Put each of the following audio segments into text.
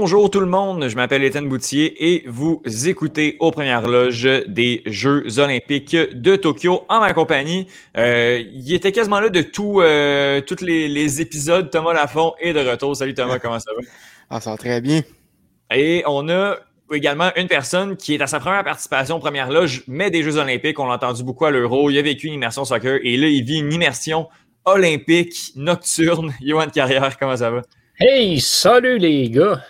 Bonjour tout le monde, je m'appelle Étienne Boutier et vous écoutez aux premières loges des Jeux olympiques de Tokyo en ma compagnie. Euh, il était quasiment là de tout, euh, tous les, épisodes. Thomas Lafont est de retour. Salut Thomas, comment ça va? Ah, ça va très bien. Et on a également une personne qui est à sa première participation aux premières loges, mais des Jeux olympiques. On l'a entendu beaucoup à l'Euro. Il a vécu une immersion soccer et là, il vit une immersion olympique nocturne. Johan Carrière, comment ça va? Hey, salut les gars!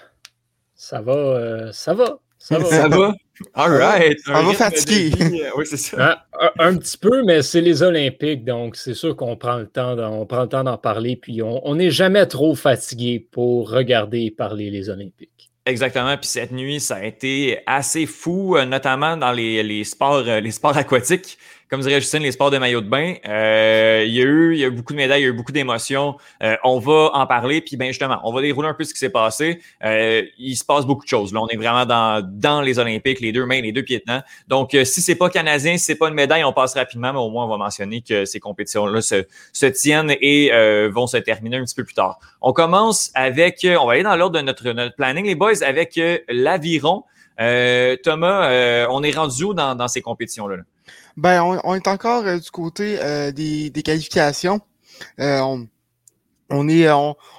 Ça va, euh, ça va, ça va. ça va? All right. On va fatiguer. Euh, oui, c'est ça. Ah, un, petit peu, mais c'est les Olympiques, donc c'est sûr qu'on prend le temps d'en, prend le temps d'en parler, puis on n'est jamais trop fatigué pour regarder et parler les Olympiques. Exactement. Puis cette nuit, ça a été assez fou, euh, notamment dans les, les sports, les sports aquatiques comme dirait Justine, les sports de maillot de bain. Euh, il y a eu, il y a eu beaucoup de médailles, il y a eu beaucoup d'émotions. Euh, on va en parler, puis ben justement, on va dérouler un peu ce qui s'est passé. Euh, il se passe beaucoup de choses. Là, on est vraiment dans, dans les Olympiques, les deux mains, les deux pieds dedans. Donc, si c'est pas canadien, si c'est pas une médaille, on passe rapidement, mais au moins on va mentionner que ces compétitions-là se, se tiennent et vont se terminer un petit peu plus tard. On commence avec, on va aller dans l'ordre de notre, notre planning, les boys, avec l'aviron. Thomas, on est rendu où dans, dans ces compétitions-là? là? Ben, on, est encore euh, du côté euh, des, qualifications. Euh, on, est,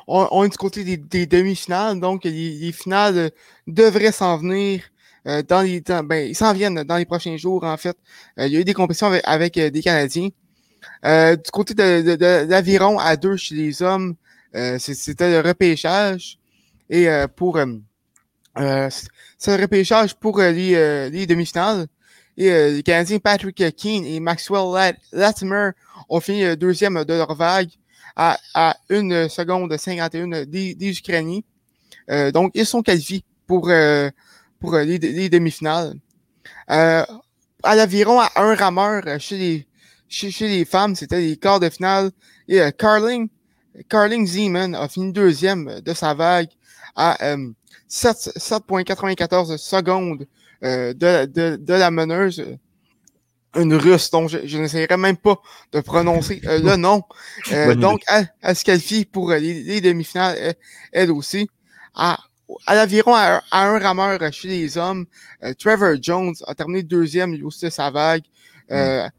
on, est du côté des, demi-finales, donc les, finales devraient s'en venir dans les temps. Ben, ils s'en viennent dans les prochains jours, en fait. il y a eu des compétitions avec, des Canadiens. du côté de, l'aviron à deux chez les hommes, c'était le repêchage. Et pour c'est le repêchage pour les, les demi-finales. Et euh, les Canadiens Patrick Keane et Maxwell Latimer ont fini le deuxième de leur vague à, à une seconde 51 des, des Ukrainiens. Euh, donc, ils sont qualifiés pour, euh, pour les, demi-finales. à l'aviron, à un rameur chez les, chez, chez les femmes, c'était les quarts de finale. Et Carling, Carling Zeman a fini deuxième de sa vague à 7,94 secondes euh, de, de, de, la meneuse, une russe dont je, je n'essaierai même pas de prononcer euh, le nom. Euh, donc, elle, se qualifie pour les, demi-finales, elle, aussi. À, à l'aviron à, un rameur chez les hommes, Trevor Jones a terminé deuxième, lui aussi, sa vague. Mm.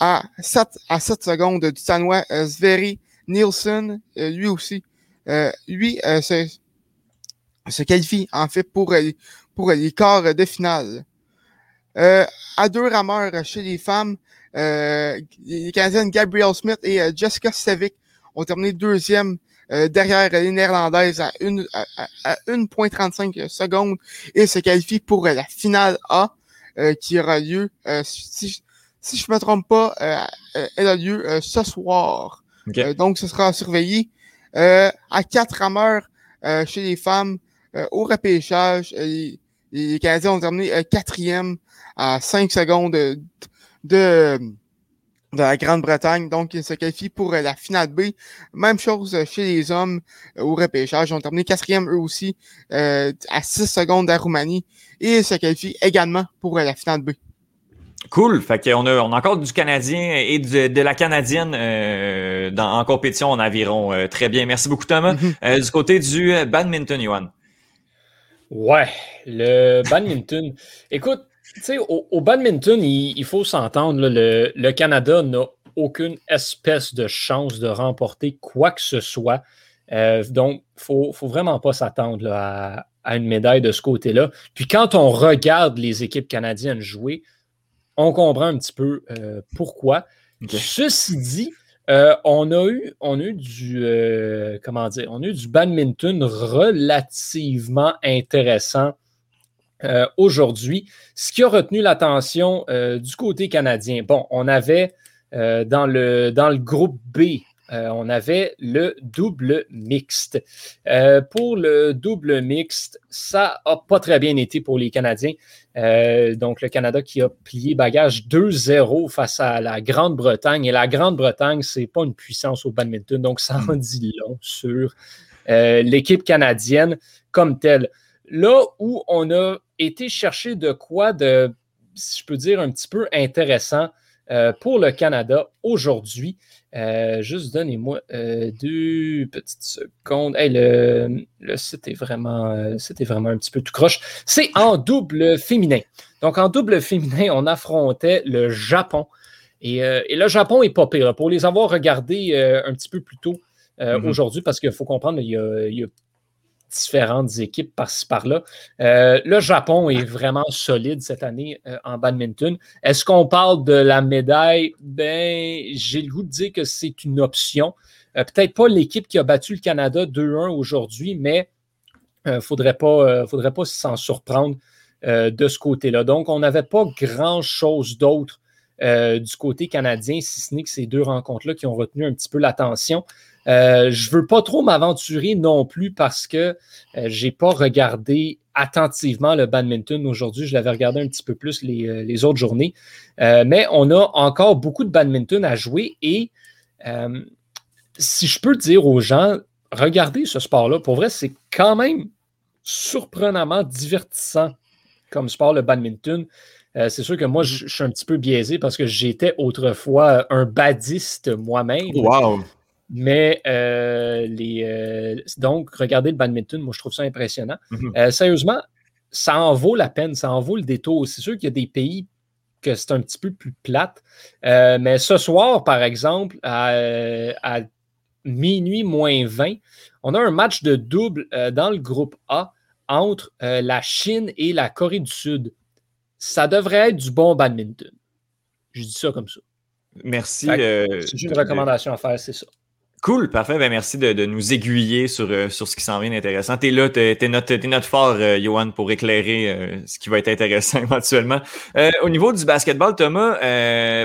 à 7, à 7 secondes du Sanois Sveri Nielsen, lui aussi. lui se, se qualifie en fait pour pour les quarts de finale. Euh, à deux rameurs chez les femmes, euh, les Canadiennes Gabrielle Smith et euh, Jessica Sevic ont terminé deuxième derrière les Néerlandaises à 1.35 secondes et se qualifient pour la finale A qui aura lieu, si, si je me trompe pas, elle a lieu ce soir. donc, ce sera surveillé. à quatre rameurs chez les femmes au repêchage, les Canadiens ont terminé euh, quatrième à 5 secondes de, de, la Grande-Bretagne. Donc, ils se qualifient pour euh, la finale B. Même chose chez les hommes euh, au repêchage. Ils ont terminé quatrième eux aussi à 6 secondes de la Roumanie. Et ils se qualifient également pour la finale B. Cool. Fait qu'on a, on a encore du Canadien et de, la Canadienne dans, en compétition en aviron. très bien. Merci beaucoup, Thomas. Mm-hmm. du côté du badminton, Johan. Ouais, le badminton. Écoute, tu sais, au, badminton, il, faut s'entendre, le, Canada n'a aucune espèce de chance de remporter quoi que ce soit. Euh, donc, il ne faut vraiment pas s'attendre à, une médaille de ce côté-là. Puis quand on regarde les équipes canadiennes jouer, on comprend un petit peu euh, pourquoi. Ceci dit, euh, on, a eu, on a eu du euh, comment dire, on a eu du badminton relativement intéressant euh, aujourd'hui. Ce qui a retenu l'attention du côté canadien, bon, on avait dans, le, dans le groupe B, on avait le double mixte. pour le double mixte, ça n'a pas très bien été pour les Canadiens. Euh, donc, le Canada qui a plié bagage 2-0 face à la Grande-Bretagne. Et la Grande-Bretagne, ce n'est pas une puissance au badminton, donc ça en dit long sur euh, l'équipe canadienne comme telle. Là où on a été chercher de quoi de, si je peux dire, un petit peu intéressant, pour le Canada aujourd'hui. Juste donnez-moi deux petites secondes. le, site est vraiment, c'était vraiment un petit peu tout croche. C'est en double féminin. Donc, en double féminin, on affrontait le Japon. Et, le Japon est pas pire. Pour les avoir regardés un petit peu plus tôt mm-hmm. aujourd'hui, parce qu'il faut comprendre, il y a différentes équipes par-ci par-là. Euh, le Japon est vraiment solide cette année euh, en badminton. Est-ce qu'on parle de la médaille? Ben, j'ai le goût de dire que c'est une option. Euh, peut-être pas l'équipe qui a battu le Canada 2-1 aujourd'hui, mais il ne faudrait pas, faudrait pas s'en surprendre de ce côté-là. Donc, on n'avait pas grand-chose d'autre du côté canadien, si ce n'est que ces deux rencontres-là qui ont retenu un petit peu l'attention. Euh, je ne veux pas trop m'aventurer non plus parce que euh, je n'ai pas regardé attentivement le badminton aujourd'hui. Je l'avais regardé un petit peu plus les, euh, autres journées. mais on a encore beaucoup de badminton à jouer et si je peux dire aux gens, regardez ce sport-là. Pour vrai, c'est quand même surprenamment divertissant comme sport, le badminton. c'est sûr que moi, je, suis un petit peu biaisé parce que j'étais autrefois un badiste moi-même. Wow! Mais euh, les, euh, donc, regardez le badminton, moi je trouve ça impressionnant. Mhm. Euh, sérieusement, ça en vaut la peine, ça en vaut le détour. C'est sûr qu'il y a des pays que c'est un petit peu plus plate. mais ce soir, par exemple, à, minuit moins 20, on a un match de double dans le groupe A entre la Chine et la Corée du Sud. Ça devrait être du bon badminton. Je dis ça comme ça. Merci. C'est une recommandation à faire, c'est ça. Cool, parfait. Ben, merci de, nous aiguiller sur, euh, sur ce qui s'en vient d'intéressant. Tu es là, tu es, notre, notre fort, euh, Johan, pour éclairer euh, ce qui va être intéressant éventuellement. au niveau du basketball, Thomas,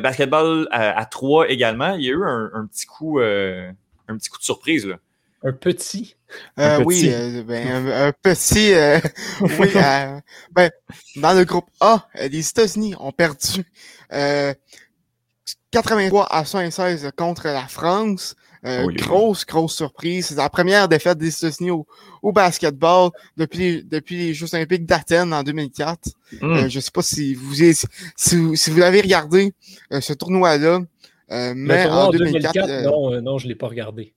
basketball à, trois également, il y a eu un, petit coup un petit coup de surprise. Là. Un petit. Oui, ben, un, petit. oui, ben, dans le groupe A, les États-Unis ont perdu 83 à 116 contre la France. Euh, grosse, grosse surprise. C'est la première défaite des États-Unis au, basketball depuis, depuis les Jeux olympiques d'Athènes en 2004. Hmm. Euh, je ne sais pas si vous, si, vous, si vous avez regardé euh, ce tournoi-là. mais en 2004, non, non, je ne l'ai pas regardé.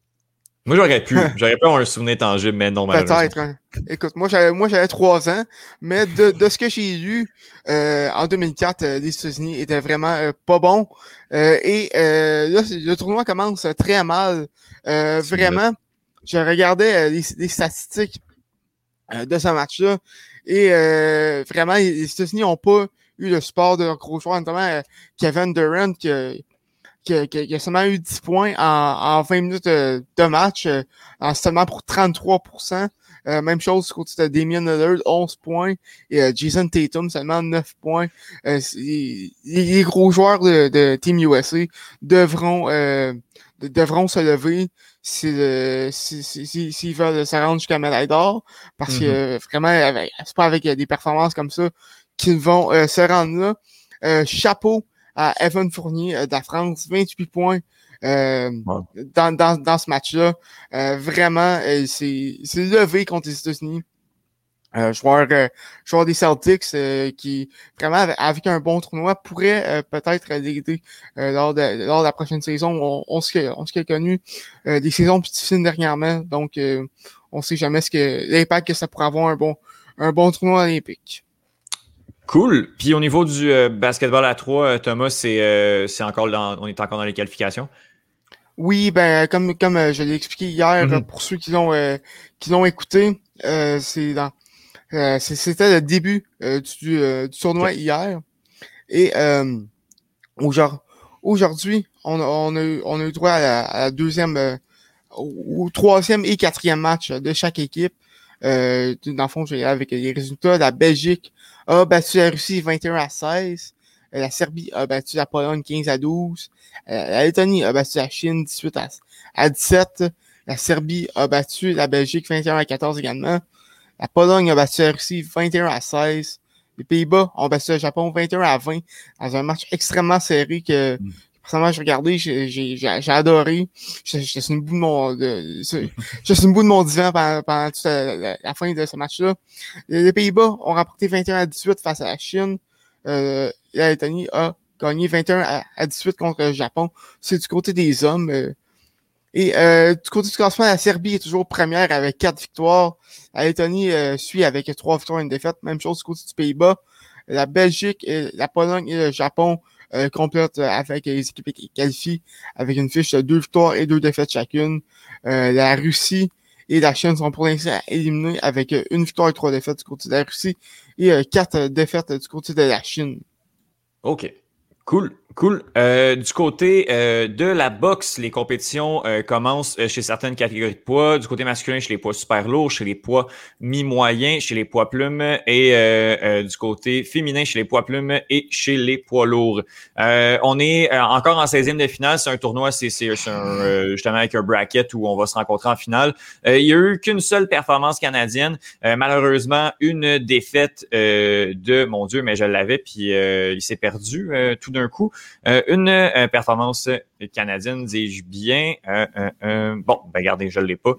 Moi, j'aurais pu. J'aurais pu avoir un souvenir tangible, mais non, Peut-être. Hein. Écoute, moi, j'avais, moi, j'avais trois ans, mais de, de ce que j'ai lu, euh, en 2004, euh, les États-Unis étaient vraiment euh, pas bons. Euh, et là, le tournoi commence très mal. vraiment, je regardais les, statistiques de ce match-là. Et vraiment, les États-Unis n'ont pas eu le support de leurs gros joueurs, notamment Kevin Durant, qui qui, a seulement eu 10 points en, en 20 minutes de, match, euh, en seulement pour 33% euh, même chose du côté de Damien Lillard, 11 points. Et euh, Jason Tatum, seulement 9 points. les, gros joueurs de, de Team USA devront, devront se lever s'ils si, si, si, veulent se rendre jusqu'à médaille d'or. Parce que mm-hmm. vraiment, c'est pas avec des performances comme ça qu'ils vont se rendre là. chapeau à Evan Fournier euh, de la France, 28 points euh, dans, dans, dans, ce match-là. Euh, vraiment, c'est levé contre les États-Unis. Euh, joueur, joueur des Celtics qui vraiment avec un bon tournoi pourrait peut-être l'aider lors, de, lors de la prochaine saison. On, on se on a connu des saisons plus difficiles dernièrement, donc on sait jamais ce que l'impact que ça pourrait avoir un bon un bon tournoi olympique. Cool. Puis au niveau du euh, basketball à 3, euh, Thomas, euh, c'est encore dans, on est encore dans les qualifications? Oui, ben comme comme je l'ai expliqué hier mm-hmm. pour ceux qui l'ont qui l'ont écouté, c'est dans c'était le début du, tournoi hier. Et aujourd'hui, on, on, a, on a eu droit à la, deuxième au troisième et quatrième match de chaque équipe. Euh, dans le fond, je avec les résultats. La Belgique a battu la Russie 21 à 16. Euh, la Serbie a battu la Pologne 15 à 12. Euh, la Lettonie a battu la Chine 18 à, 17. La Serbie a battu la Belgique 21 à 14 également. La Pologne a battu la Russie 21 à 16. Les Pays-Bas ont battu le Japon 21 à 20 dans un match extrêmement serré que, mm. Personnellement, j'ai regardé, j'ai adoré. J'étais sur une bout de mon, de, une bout de mon divan pendant, toute la, fin de ce match-là. Les Pays-Bas ont remporté 21 à 18 face à la Chine. Euh, la Lettonie a gagné 21 à, 18 contre le Japon. C'est du côté des hommes. et euh, du côté du classement, la Serbie est toujours première avec quatre victoires. La Lettonie suit avec trois victoires et une défaite. Même chose du côté du Pays-Bas. La Belgique, la Pologne et le Japon complètent avec les équipes qualifiées avec une fiche de deux victoires et deux défaites chacune. la Russie et la Chine sont pour l'instant éliminés avec euh, une victoire et trois défaites du côté de la Russie et euh, quatre défaites du côté de la Chine. OK. Cool. Cool. Euh, du côté euh, de la boxe, les compétitions euh, commencent chez certaines catégories de poids. Du côté masculin, chez les poids super lourds, chez les poids mi-moyens, chez les poids plumes et du côté féminin, chez les poids plumes et chez les poids lourds. on est encore en 16e de finale. C'est un tournoi, c'est justement avec un bracket où on va se rencontrer en finale. il n'y a eu qu'une seule performance canadienne. malheureusement, une défaite de, mon Dieu, mais je l'avais, puis il s'est perdu tout d'un coup. Euh, une euh, performance canadienne, dis-je bien. Euh, bon, ben regardez, je ne l'ai pas.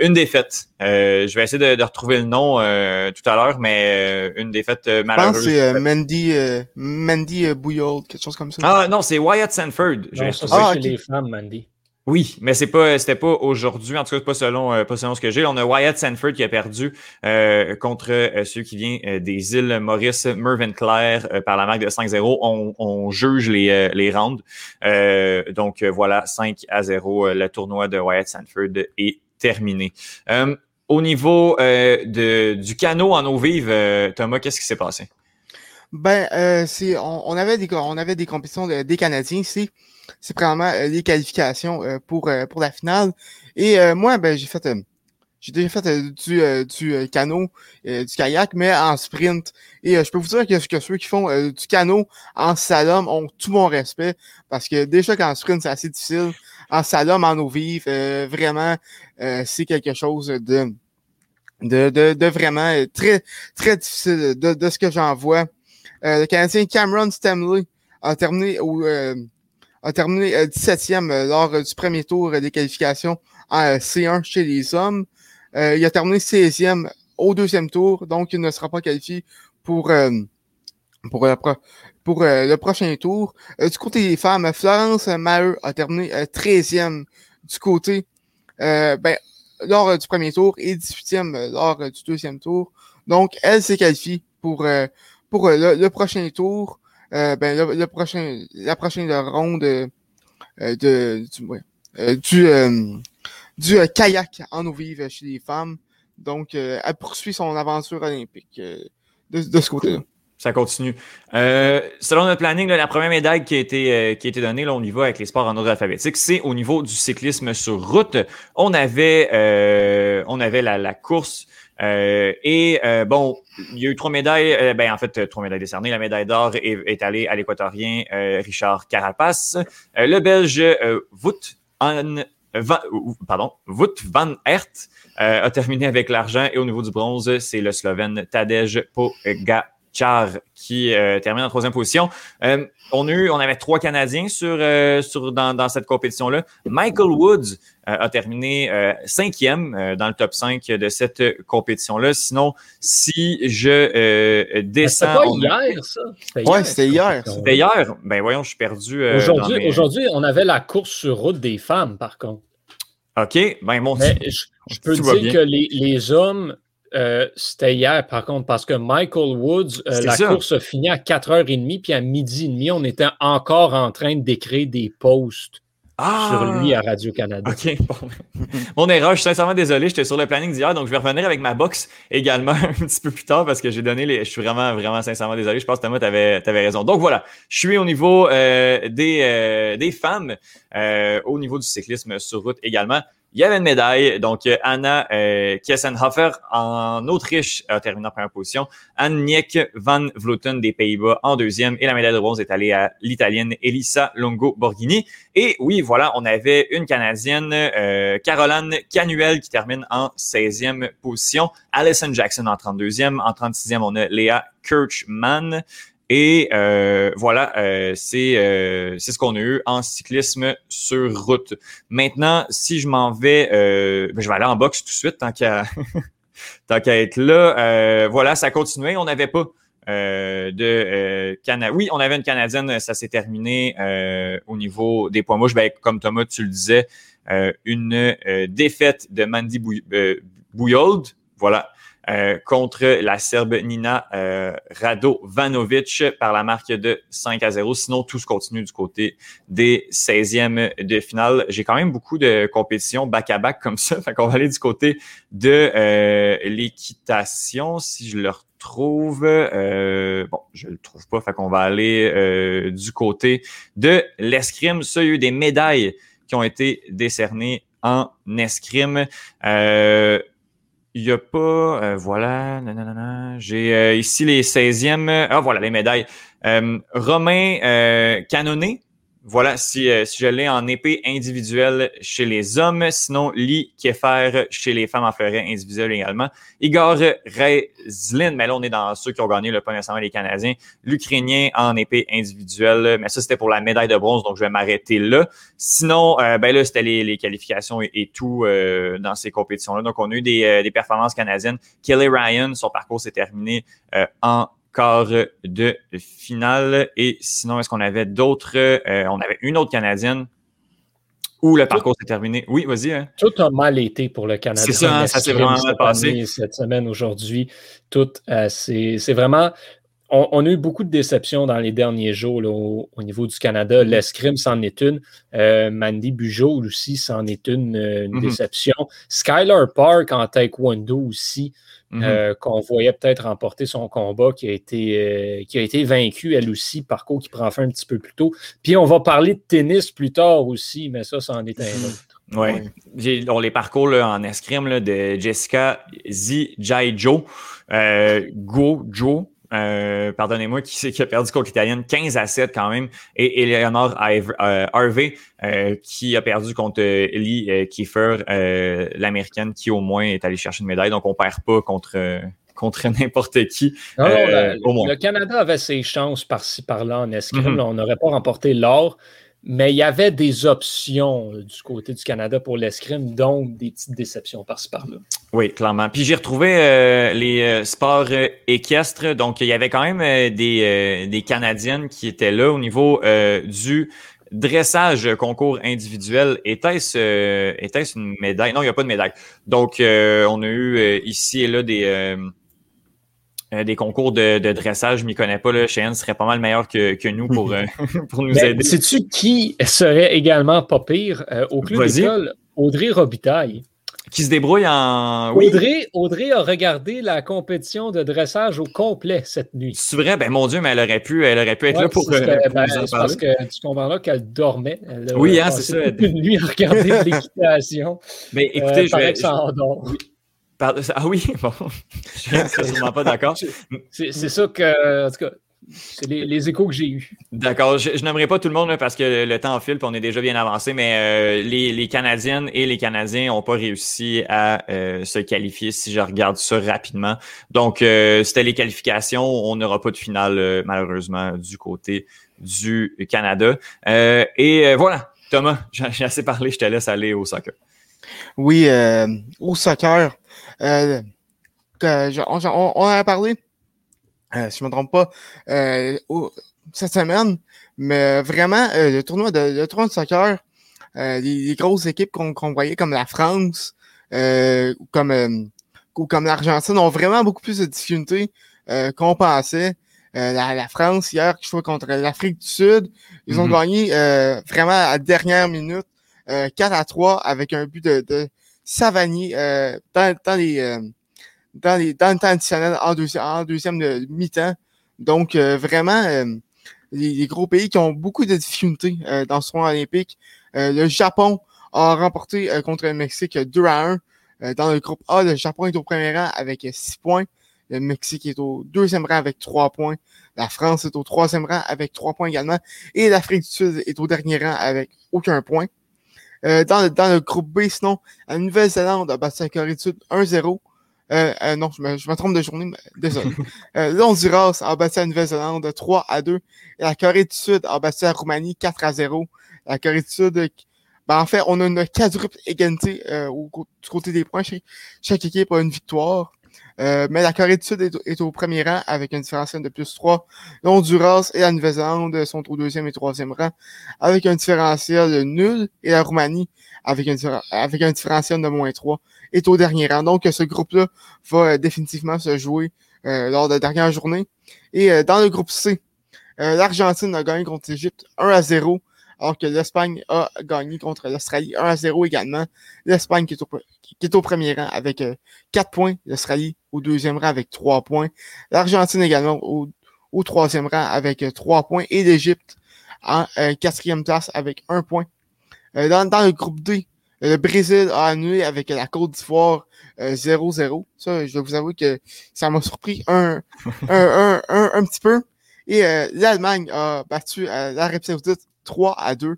une défaite. je vais essayer de, retrouver le nom tout à l'heure, mais une défaite malheureuse. Je pense que c'est Mandy, Mandy Bouillard, quelque chose comme ça. Ah non, c'est Wyatt Sanford. Non, ça, c'est ah, les femmes, Mandy. Oui, mais c'est pas, c'était pas aujourd'hui, en tout cas pas selon, euh, pas selon ce que j'ai. On a Wyatt Sanford qui a perdu euh, contre euh, ceux qui viennent des îles Maurice, Mervyn Claire par la marque de 5-0. On, on, juge les, les rounds. donc voilà, 5 à 0, le tournoi de Wyatt Sanford est terminé. au niveau de, du canot en eau vive, Thomas, qu'est-ce qui s'est passé? Ben, c'est, on, on, avait des, on avait des compétitions des Canadiens ici c'est vraiment euh, les qualifications euh, pour, euh, pour la finale. Et moi, ben, j'ai fait j'ai déjà fait du, du canot, du kayak, mais en sprint. Et je peux vous dire que, que ceux qui font du canot en slalom ont tout mon respect, parce que déjà qu'en sprint, c'est assez difficile. En slalom, en eau vive, vraiment, c'est quelque chose de, de, de, de, vraiment très, très difficile de, de ce que j'en vois. le Canadien Cameron Stemley a terminé au, a terminé 17e euh, euh, lors euh, du premier tour des qualifications en C1 chez les hommes. il a terminé 16e au deuxième tour, donc il ne sera pas qualifié pour, pour, pour le prochain tour. du côté des femmes, Florence Maheu a terminé 13e du côté ben, lors du premier tour et 18e lors du deuxième tour. Donc, elle s'est qualifiée pour, pour le, prochain tour. Euh, ben, le, prochain, la prochaine ronde euh, de, du, euh, du, du kayak en eau vive chez les femmes. Donc, elle poursuit son aventure olympique de, de ce côté-là ça continue. Euh, selon notre planning, la première médaille qui a été, qui a été donnée, là, on y va avec les sports en ordre alphabétique, c'est au niveau du cyclisme sur route. On avait, euh, on avait la, la course euh, et euh, bon, il y a eu trois médailles, euh, ben en fait trois médailles décernées. La médaille d'or est, allée à l'équatorien Richard Carapace. le Belge Wout van, pardon, Wout van Aert a terminé avec l'argent et au niveau du bronze, c'est le Slovène Tadej Pogacar Char qui euh, termine en troisième position. Euh, on, a eu, on avait trois Canadiens sur, euh, sur, dans, dans cette compétition-là. Michael Woods a terminé cinquième dans le top 5 de cette compétition-là. Sinon, si je descends... C'était pas hier, ça? Oui, c'était hier. C'était hier? Ben voyons, je suis perdu. Aujourd'hui, aujourd'hui, on avait la course sur route des femmes, par contre. OK. Ben, bon, je, peux dire que les, les hommes euh, c'était hier, par contre, parce que Michael Woods, euh, la course a fini à 4h30, puis à midi et demi, on était encore en train d'écrire des posts sur lui à ah! Radio-Canada. OK. Mon erreur, je suis sincèrement désolé, j'étais sur le planning d'hier, donc je vais revenir avec ma box également un petit peu plus tard parce que j'ai donné les. Je suis vraiment, vraiment sincèrement désolé. Je pense que Thomas, tu avais, raison. Donc voilà, je suis au niveau euh, des, des femmes, au niveau du cyclisme sur route également. Il y avait une médaille. Donc, euh, Anna euh, Kiesenhofer en Autriche a terminé en première position. Annick van Vleuten des Pays-Bas en deuxième. Et la médaille de bronze est allée à l'Italienne Elisa Longo-Borghini. Et oui, voilà, on avait une Canadienne, euh, Caroline Canuel, qui termine en 16e position. Alison Jackson en 32e. En 36e, on a Léa Kirchmann. Et euh, voilà, euh, euh, c'est ce qu'on a eu en cyclisme sur route. Maintenant, si je m'en vais, ben, je vais aller en boxe tout de suite tant qu'à qu'à être là. voilà, ça continuait. On n'avait pas de Canada. Oui, on avait une Canadienne, ça s'est terminé au niveau des poids mouches. Ben, comme Thomas, tu le disais, une défaite de Mandy Bouyold. Voilà, euh, contre la Serbe Nina euh, Radovanovic par la marque de 5 à 0. Sinon, tout se continue du côté des 16e de finale. J'ai quand même beaucoup de compétitions back-à-back comme ça. Fait qu'on va aller du côté de euh, l'équitation, si je le retrouve. Euh, bon, je le trouve pas. Fait qu'on va aller du côté de l'escrime. Ça, il y a eu des médailles qui ont été décernées en escrime. Euh, il n'y a pas, euh, voilà, j'ai euh, ici les 16e, ah voilà, les médailles. Euh, Romain euh, Canonné, voilà, si, euh, si je l'ai en épée individuelle chez les hommes, sinon Lee Keffer chez les femmes en fleuret individuel également. Igor Reizlin, mais là on est dans ceux qui ont gagné le pas nécessairement les Canadiens. L'Ukrainien en épée individuelle, mais ça c'était pour la médaille de bronze, donc je vais m'arrêter là. Sinon, euh, ben là c'était les, les, qualifications et, tout euh, dans ces compétitions-là. Donc on a eu des, des performances canadiennes. Kelly Ryan, son parcours s'est terminé en quart de finale. Et sinon, est-ce qu'on avait d'autres? Euh, on avait une autre Canadienne où le parcours s'est terminé? Oui, vas-y. Hein. Tout a mal été pour le Canada. C'est ça, hein, ça s'est vraiment passé. Cette semaine, aujourd'hui, tout, euh, c'est vraiment on, a eu beaucoup de déceptions dans les derniers jours au, niveau du Canada. Mm-hmm. L'escrime, c'en est une. Euh, Mandy Bugeaud aussi, c'en est une, une mm-hmm. déception. Skylar Park en taekwondo aussi. Euh, qu'on voyait peut-être remporter son combat qui a été, euh, qui a été vaincu, elle aussi, parcours qui prend fin un petit peu plus tôt. Puis on va parler de tennis plus tard aussi, mais ça, ça en est un mm-hmm. autre. Oui. On les parcours là, en escrime de Jessica Zijaijo, euh, Go Jo, euh, pardonnez-moi, qui, qui, a perdu contre l'Italienne? 15 à 7 quand même, et Eleanor euh, Harvey euh, qui a perdu contre Ellie Kiefer, l'américaine, qui au moins est allée chercher une médaille. Donc on perd pas contre contre n'importe qui. Non, le, Canada avait ses chances par-ci par-là en escrime. Mm-hmm. on n'aurait pas remporté l'or, mais il y avait des options du côté du Canada pour l'escrime, donc des petites déceptions par-ci par-là. Oui, clairement. Puis j'ai retrouvé euh, les euh, sports euh, équestres. Donc, il y avait quand même des, des Canadiennes qui étaient là au niveau du dressage concours individuel. Était-ce était une médaille? Non, il n'y a pas de médaille. Donc, on a eu ici et là des euh, des concours de, dressage, je m'y connais pas. Là. Cheyenne serait pas mal meilleur que, que nous pour, euh, pour nous ben, aider. Sais-tu qui serait également pas pire euh, au club d'école? Audrey Robitaille. Qui se débrouille en. Audrey, Audrey a regardé la compétition de dressage au complet cette nuit. C'est vrai, ben mon Dieu, mais elle aurait pu, elle aurait pu être là pour, pour ben, Parce que tu comprends là qu'elle dormait. oui, hein, c'est ça. Une nuit à regarder l'équitation. Mais écoutez, je vais. Ah oui, bon, je suis absolument pas d'accord. C'est ça que, en tout cas, c'est les, échos que j'ai eus. D'accord. Je, n'aimerais pas tout le monde parce que le temps file et on est déjà bien avancé, mais euh, les, les, Canadiennes et les Canadiens n'ont pas réussi à euh, se qualifier si je regarde ça rapidement. Donc, euh, c'était les qualifications. On n'aura pas de finale, malheureusement, du côté du Canada. et voilà, Thomas, j'ai assez parlé, je te laisse aller au soccer. Oui, au soccer. Euh, on, on, a parlé, euh, si je ne me trompe pas, euh, cette semaine, mais vraiment, le, tournoi de, le tournoi de soccer, les, grosses équipes qu'on voyait comme la France, ou comme, ou comme l'Argentine ont vraiment beaucoup plus de difficultés qu'on pensait. la, France, hier, qui jouait contre l'Afrique du Sud, ils ont mm-hmm. gagné vraiment à la dernière minute 4 à 3 avec un but de, Savanier euh, dans, dans, les, euh, dans, les, dans le temps additionnel en, deuxième, deuxième mi-temps. Donc, euh, vraiment, les, gros pays qui ont beaucoup de difficultés dans ce tournoi olympique. le Japon a remporté contre le Mexique 2 à 1. dans le groupe A, le Japon est au premier rang avec 6 points. Le Mexique est au deuxième rang avec 3 points. La France est au troisième rang avec 3 points également. Et l'Afrique du Sud est au dernier rang avec aucun point. Euh, dans, le, dans le groupe B, sinon, la Nouvelle-Zélande a battu la Corée du Sud 1-0. Euh, euh, non, je me, je me, trompe de journée, mais désolé. euh, L'Honduras a battu la Nouvelle-Zélande 3 à 2. Et la Corée du Sud a battu la Roumanie 4 à 0. La Corée du Sud, ben, en fait, on a une quadruple égalité euh, au, du côté des points. Chaque, chaque, équipe a une victoire. Euh, mais la Corée du Sud est, au premier rang avec un différentiel de plus 3. L'Honduras et la Nouvelle-Zélande sont au deuxième et troisième rang avec un différentiel nul. Et la Roumanie, avec un, avec un différentiel de moins 3, est au dernier rang. Donc, ce groupe-là va définitivement se jouer lors de la dernière journée. Et dans le groupe C, l'Argentine a gagné contre l'Égypte 1 à 0 alors que l'Espagne a gagné contre l'Australie 1 à 0 également. L'Espagne qui, est au premier rang avec 4 euh, points, l'Australie au deuxième rang avec 3 points, l'Argentine également au, troisième rang avec 3 euh, points et l'Égypte en euh, quatrième place avec 1 point. dans, le groupe D, le Brésil a annulé avec la Côte d'Ivoire 0-0. Ça, je dois vous avouer que ça m'a surpris un, un, un, un, petit peu. Et l'Allemagne a battu l'Arabie Saoudite 3 à 2.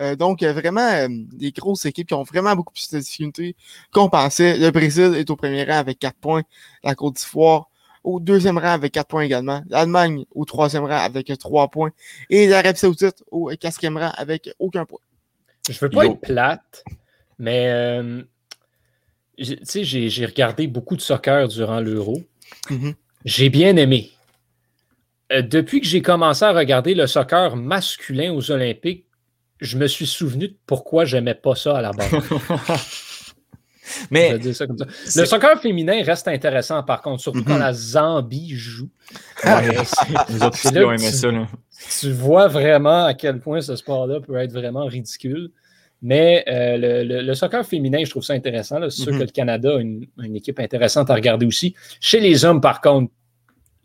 Euh, donc, vraiment, euh, des grosses équipes qui ont vraiment beaucoup plus de difficultés qu'on pensait. Le Brésil est au premier rang avec 4 points. La Côte d'Ivoire au deuxième rang avec 4 points également. L'Allemagne au troisième rang avec 3 points. Et l'Arabie Saoudite au quatrième rang avec aucun point. Je veux pas être plate, mais euh, tu sais, j'ai regardé beaucoup de soccer durant l'Euro. Mm-hmm. J'ai bien aimé. Euh, depuis que j'ai commencé à regarder le soccer masculin aux Olympiques, je me suis souvenu de pourquoi j'aimais pas ça à la base. Mais le soccer féminin reste intéressant par contre, surtout quand mhm. la Zambie joue. Ah, Les autres ça. Tu vois vraiment à quel point ce sport-là peut être vraiment ridicule. Mais euh, le, soccer féminin, je trouve ça intéressant. C'est sûr mhm. que le Canada a une, équipe intéressante à regarder aussi. Chez les hommes, par contre,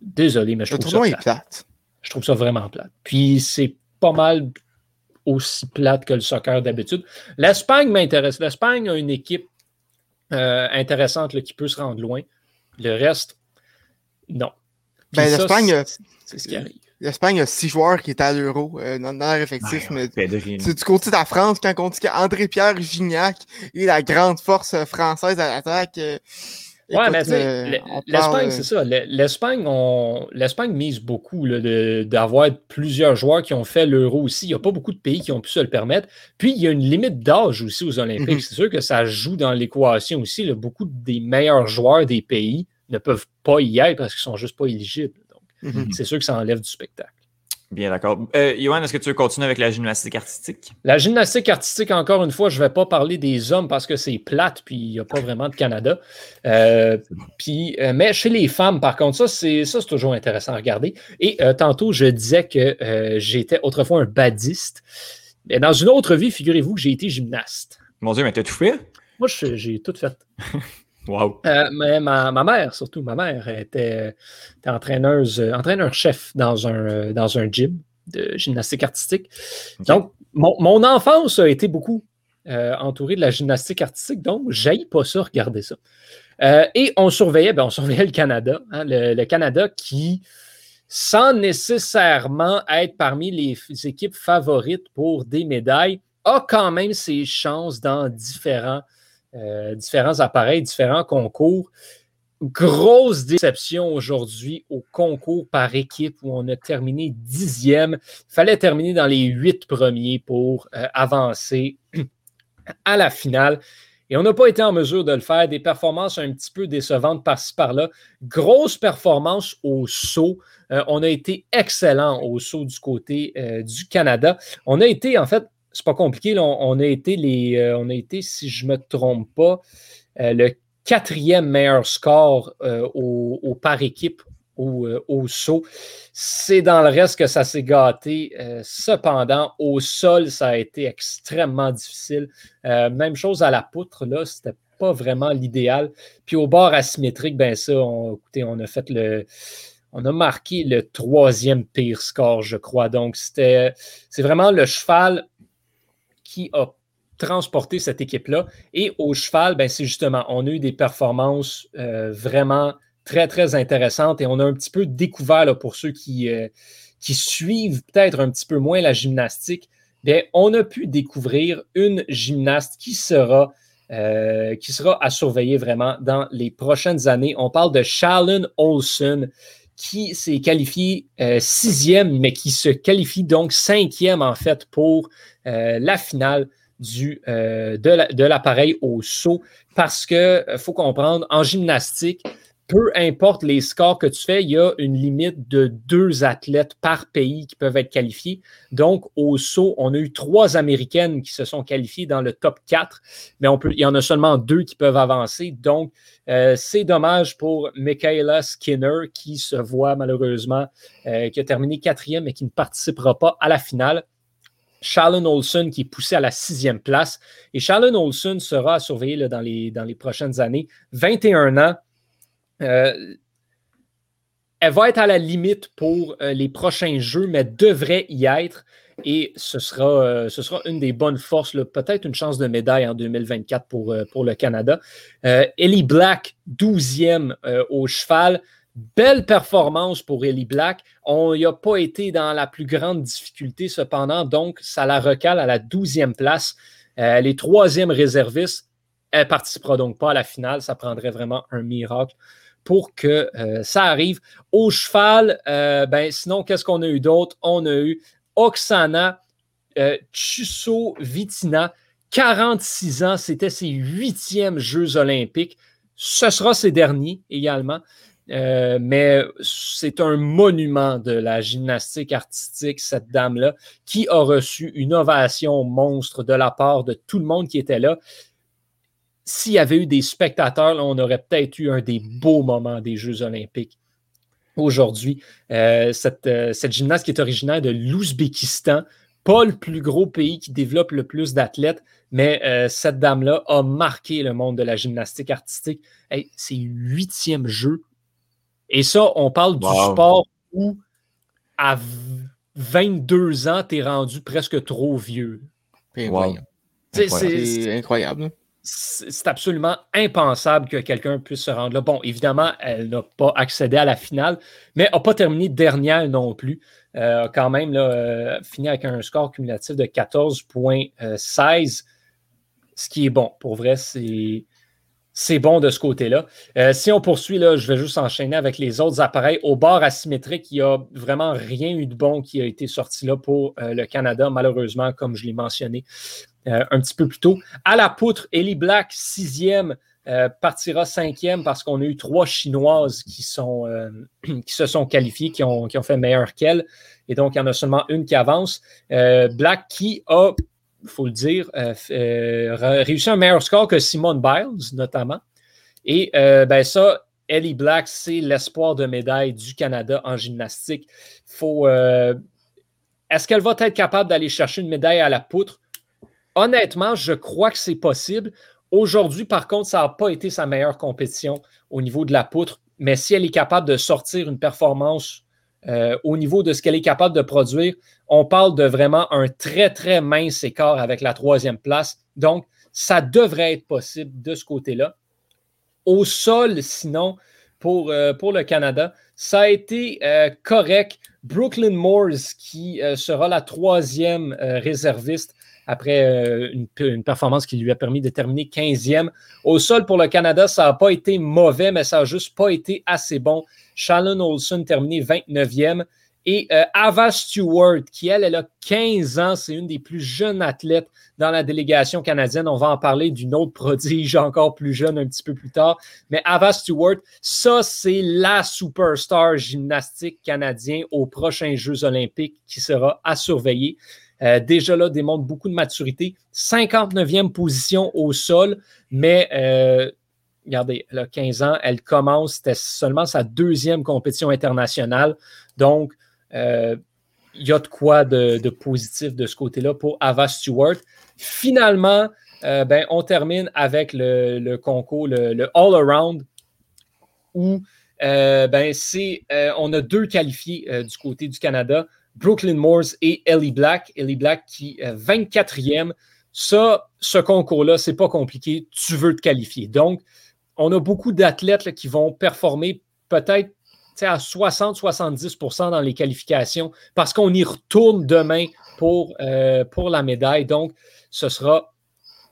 Désolé, mais je trouve ça plate. Je trouve ça vraiment plate. Puis c'est pas mal aussi plate que le soccer d'habitude. L'Espagne m'intéresse. L'Espagne a une équipe euh, intéressante qui peut se rendre loin. Le reste, non. Ben, L'Espagne, c'est ce qui arrive. L'Espagne a six joueurs qui étaient à l'Euro euh, dans, leur effectif, mais c'est du côté de la France, quand on dit qu'André-Pierre Gignac est la grande force française à l'attaque, euh, Ouais, mais euh, l'Espagne, euh, c'est ça. L'Espagne, l'Espagne mise beaucoup d'avoir plusieurs joueurs qui ont fait l'euro aussi. Il n'y a pas beaucoup de pays qui ont pu se le permettre. Puis, il y a une limite d'âge aussi aux Olympiques. Mhm. C'est sûr que ça joue dans l'équation aussi. Beaucoup des meilleurs joueurs des pays ne peuvent pas y être parce qu'ils ne sont juste pas éligibles. Mhm. c'est sûr que ça enlève du spectacle. Bien d'accord. Euh, est-ce que tu veux continuer avec la gymnastique artistique? La gymnastique artistique, encore une fois, je ne vais pas parler des hommes parce que c'est plate, puis il n'y a pas vraiment de Canada. Euh, puis, euh, mais chez les femmes, par contre, ça, c'est, ça, c'est toujours intéressant à regarder. Et tantôt, je disais que j'étais autrefois un badiste. Mais dans une autre vie, figurez-vous que j'ai été gymnaste. Mon Dieu, mais t'as tout fait? Moi, j'ai tout fait. Wow. Euh, mais ma, mère, surtout, ma mère était, entraîneuse, euh, entraîneur-chef dans un, euh, dans un gym de gymnastique artistique. Donc, mon, enfance a été beaucoup entourée de la gymnastique artistique, donc j'aille pas ça, regarder ça. et on surveillait, ben, on surveillait le Canada, hein, le, Canada qui, sans nécessairement être parmi les équipes favorites pour des médailles, a quand même ses chances dans différents euh, différents appareils, différents concours. Grosse déception aujourd'hui au concours par équipe où on a terminé dixième. Il fallait terminer dans les huit premiers pour euh, avancer à la finale. Et on n'a pas été en mesure de le faire. Des performances un petit peu décevantes par-ci par-là. Grosse performance au saut. Euh, on a été excellent au saut du côté du Canada. On a été, en fait, c'est pas compliqué. on, a été les, euh, on a été, si je me trompe pas, euh, le quatrième meilleur score euh, au, par équipe au, saut. C'est dans le reste que ça s'est gâté. cependant, au sol, ça a été extrêmement difficile. même chose à la poutre, là, c'était pas vraiment l'idéal. Puis au bord asymétrique, ben ça, on, écoutez, on a fait le. On a marqué le troisième pire score, je crois. Donc, c'était, c'est vraiment le cheval qui a transporté cette équipe-là. Et au cheval, ben, c'est justement, on a eu des performances euh, vraiment très, très intéressantes et on a un petit peu découvert, pour ceux qui, euh, qui suivent peut-être un petit peu moins la gymnastique, bien, on a pu découvrir une gymnaste qui sera, euh, qui sera à surveiller vraiment dans les prochaines années. On parle de Shalon Olson, qui s'est qualifié sixième, mais qui se qualifie donc cinquième en fait pour euh, la finale euh, de l'appareil au saut. Parce qu'il euh, faut comprendre, en gymnastique, peu importe les scores que tu fais, il y a une limite de deux athlètes par pays qui peuvent être qualifiés. Donc, au saut, on a eu trois Américaines qui se sont qualifiées dans le top 4, mais il y en a seulement deux qui peuvent avancer. Donc, euh, c'est dommage pour Michaela Skinner qui se voit malheureusement, euh, qui a terminé quatrième et qui ne participera pas à la finale. Shalon Olson qui est poussé à la sixième place. Et Shalon Olson sera surveillé dans, les, dans les prochaines années. 21 ans. Euh, elle va être à la limite pour euh, les prochains jeux, mais devrait y être. Et ce sera, euh, ce sera une des bonnes forces, peut-être une chance de médaille en 2024 pour, pour le Canada. Ellie Black, 12e au cheval. Belle performance pour Ellie Black. On n'y a pas été dans la plus grande difficulté cependant, donc ça la recale à la 12e place. Elle est troisième réserviste. Elle ne participera donc pas à la finale. Ça prendrait vraiment un miracle pour que euh, ça arrive. Au cheval, euh, ben, sinon, qu'est-ce qu'on a eu d'autre? On a eu Oksana euh, Chusso Vitina, 46 ans. C'était ses huitièmes Jeux olympiques. Ce sera ses derniers également. Euh, mais c'est un monument de la gymnastique artistique, cette dame-là, qui a reçu une ovation monstre de la part de tout le monde qui était là. S'il y avait eu des spectateurs, on aurait peut-être eu un des beaux moments des Jeux olympiques. Aujourd'hui, euh, cette, euh, cette gymnaste qui est originaire de l'Ouzbékistan, pas le plus gros pays qui développe le plus d'athlètes, mais cette dame-là a marqué le monde de la gymnastique artistique. c'est huitième jeu et ça, on parle du sport où à 22 ans, tu es rendu presque trop vieux. C'est incroyable. C'est absolument impensable que quelqu'un puisse se rendre là. Bon, évidemment, elle n'a pas accédé à la finale, mais n'a pas terminé dernière non plus. Euh, quand même, euh, fini avec un score cumulatif de 14,16, ce qui est bon. Pour vrai, c'est c'est bon de ce côté-là. Euh, si on poursuit, là, je vais juste enchaîner avec les autres appareils. Au bord asymétrique, il n'y a vraiment rien eu de bon qui a été sorti là pour euh, le Canada, malheureusement, comme je l'ai mentionné euh, un petit peu plus tôt. À la poutre, Ellie Black, sixième, partira cinquième parce qu'on a eu trois Chinoises qui, qui se sont qualifiées, qui ont, fait meilleur qu'elle. Et donc, il y en a seulement une qui avance. Black qui a il faut le dire, euh, euh, réussi un meilleur score que Simone Biles, notamment. Et euh, ben ça, Ellie Black, c'est l'espoir de médaille du Canada en gymnastique. Faut, est-ce qu'elle va être capable d'aller chercher une médaille à la poutre? Honnêtement, je crois que c'est possible. Aujourd'hui, par contre, ça n'a pas été sa meilleure compétition au niveau de la poutre. Mais si elle est capable de sortir une performance euh, au niveau de ce qu'elle est capable de produire, on parle de vraiment un très, très mince écart avec la troisième place. Donc, ça devrait être possible de ce côté-là. Au sol, sinon, pour, euh, le Canada, ça a été euh, correct. Brooklyn Moores, qui sera la troisième réserviste après une, une, performance qui lui a permis de terminer 15e. Au sol, pour le Canada, ça n'a pas été mauvais, mais ça n'a juste pas été assez bon. Shannon Olson terminé 29e. Et euh, Ava Stewart, qui elle, elle a 15 ans, c'est une des plus jeunes athlètes dans la délégation canadienne. On va en parler d'une autre prodige encore plus jeune un petit peu plus tard. Mais Ava Stewart, ça, c'est la superstar gymnastique canadien aux prochains Jeux olympiques qui sera à surveiller. Euh, déjà là, démontre beaucoup de maturité. 59e position au sol, mais euh, regardez, elle a 15 ans, elle commence, c'était seulement sa deuxième compétition internationale. Donc, euh, il y a de quoi de, positif de ce côté-là pour Ava Stewart. Finalement, ben, on termine avec le, concours, le, All-Around, où ben, on a deux qualifiés du côté du Canada, Brooklyn Moores et Ellie Black. Ellie Black qui est 24e. Ça, ce concours-là, c'est pas compliqué. Tu veux te qualifier. Donc, on a beaucoup d'athlètes qui vont performer peut-être à 60-70% dans les qualifications parce qu'on y retourne demain pour, euh, pour la médaille. Donc, ce sera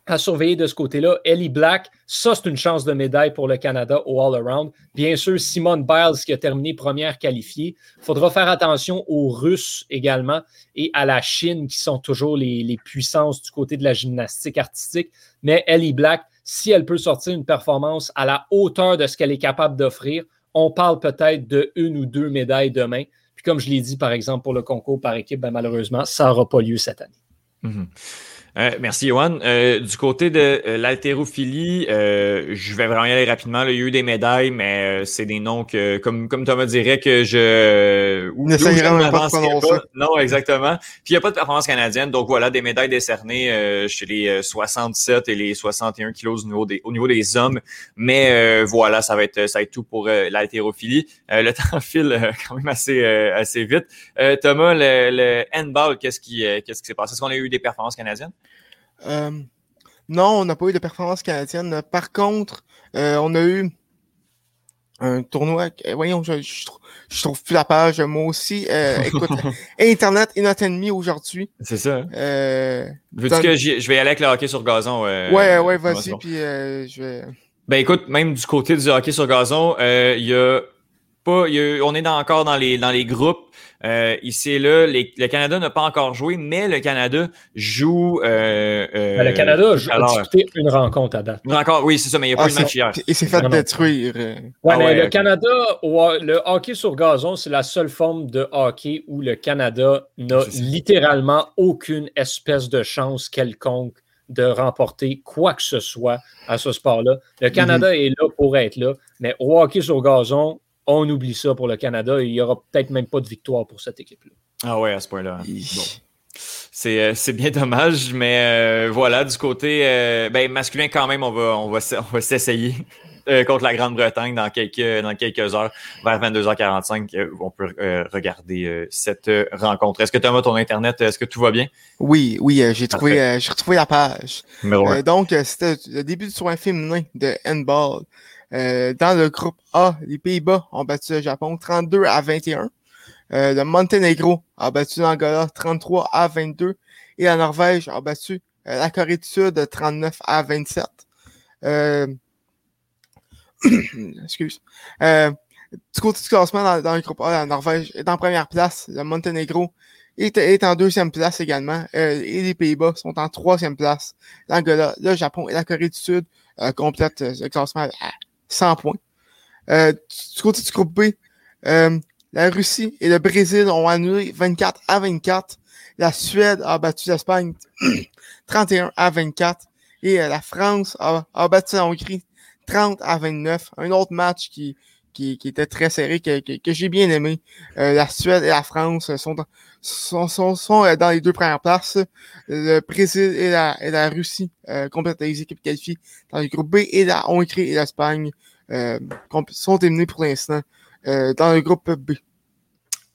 à surveiller de ce côté-là. Ellie Black, ça, c'est une chance de médaille pour le Canada au All-Around. Bien sûr, Simone Biles qui a terminé première qualifiée. Il faudra faire attention aux Russes également et à la Chine qui sont toujours les, puissances du côté de la gymnastique artistique. Mais Ellie Black, si elle peut sortir une performance à la hauteur de ce qu'elle est capable d'offrir, on parle peut-être de une ou deux médailles demain. Puis comme je l'ai dit, par exemple, pour le concours par équipe, ben, malheureusement, ça n'aura pas lieu cette année. Mhm. Euh, merci, Johan. Euh, du côté de euh, l'haltérophilie, je vais vraiment y aller rapidement. il y a eu des médailles, mais c'est des noms que, comme, comme Thomas dirait, que je. Ou, ne pas, pas Non, exactement. Puis il n'y a pas de performance canadienne. Donc voilà, des médailles décernées chez les 67 et les 61 kilos au niveau des, au niveau des hommes. Mais voilà, ça va être ça va être tout pour l'haltérophilie. le temps file quand même assez, assez vite. Thomas, le, le handball, qu'est-ce qui qu'est-ce qui s'est passé? Est-ce qu'on a eu des performances canadiennes? Euh, non, on n'a pas eu de performance canadienne. Par contre, euh, on a eu un tournoi. voyons, je, je, trouve plus la page. Moi aussi. Euh, écoute, Internet est notre ennemi aujourd'hui. C'est ça. Euh, Veux-tu que je vais y aller avec le hockey sur gazon? ouais, ouais, vas-y. Puis je vais. Ben écoute, même du côté du hockey sur gazon, il y a pas. on est encore dans les, dans les groupes. Euh, ici et là, le Canada n'a pas encore joué, mais le Canada joue. Euh, euh, le Canada a disputé une rencontre à date. Une rencontre, oui, c'est ça, mais il n'y a pas ah, eu de match hier. Il s'est fait détruire. Ouais, ah mais le Canada, le hockey sur gazon, c'est la seule forme de hockey où le Canada n'a littéralement aucune espèce de chance quelconque de remporter quoi que ce soit à ce sport-là. Le Canada mm-hmm. est là pour être là, mais au hockey sur gazon, on oublie ça pour le Canada. Il n'y aura peut-être même pas de victoire pour cette équipe-là. Ah ouais, à ce point-là. Bon. Euh, c'est bien dommage, mais euh, voilà, du côté euh, ben, masculin quand même, on va, on va, on va s'essayer contre la Grande-Bretagne dans quelques, dans quelques heures, vers 22h45. on peut regarder cette rencontre. Est-ce que Thomas, ton Internet, est-ce que tout va bien? Oui, oui, j'ai trouvé, j'ai retrouvé la page. donc, c'était le début du soin féminin de handball. Euh, dans le groupe A, les Pays-Bas ont battu le Japon 32 à 21. Euh, le Monténégro a battu l'Angola 33 à 22. Et la Norvège a battu euh, la Corée du Sud 39 à 27. Euh, excuse. du côté du classement dans, le groupe A, la Norvège est en première place. Le Monténégro est, en deuxième place également. et les Pays-Bas sont en troisième place. L'Angola, le Japon et la Corée du Sud complètent le classement 100 points. Euh, du côté du groupe B, euh, la Russie et le Brésil ont annulé 24 à 24. La Suède a battu l'Espagne 31 à 24. Et euh, la France a, battu la Hongrie 30 à 29. Un autre match qui, qui, était très serré, que, que, j'ai bien aimé. la Suède et la France sont, sont, sont, sont dans les deux premières places. Le Brésil et la, et la Russie euh, complètent les équipes qualifiées dans le groupe B et la Hongrie et l'Espagne euh, sont éliminés pour l'instant euh, dans le groupe B.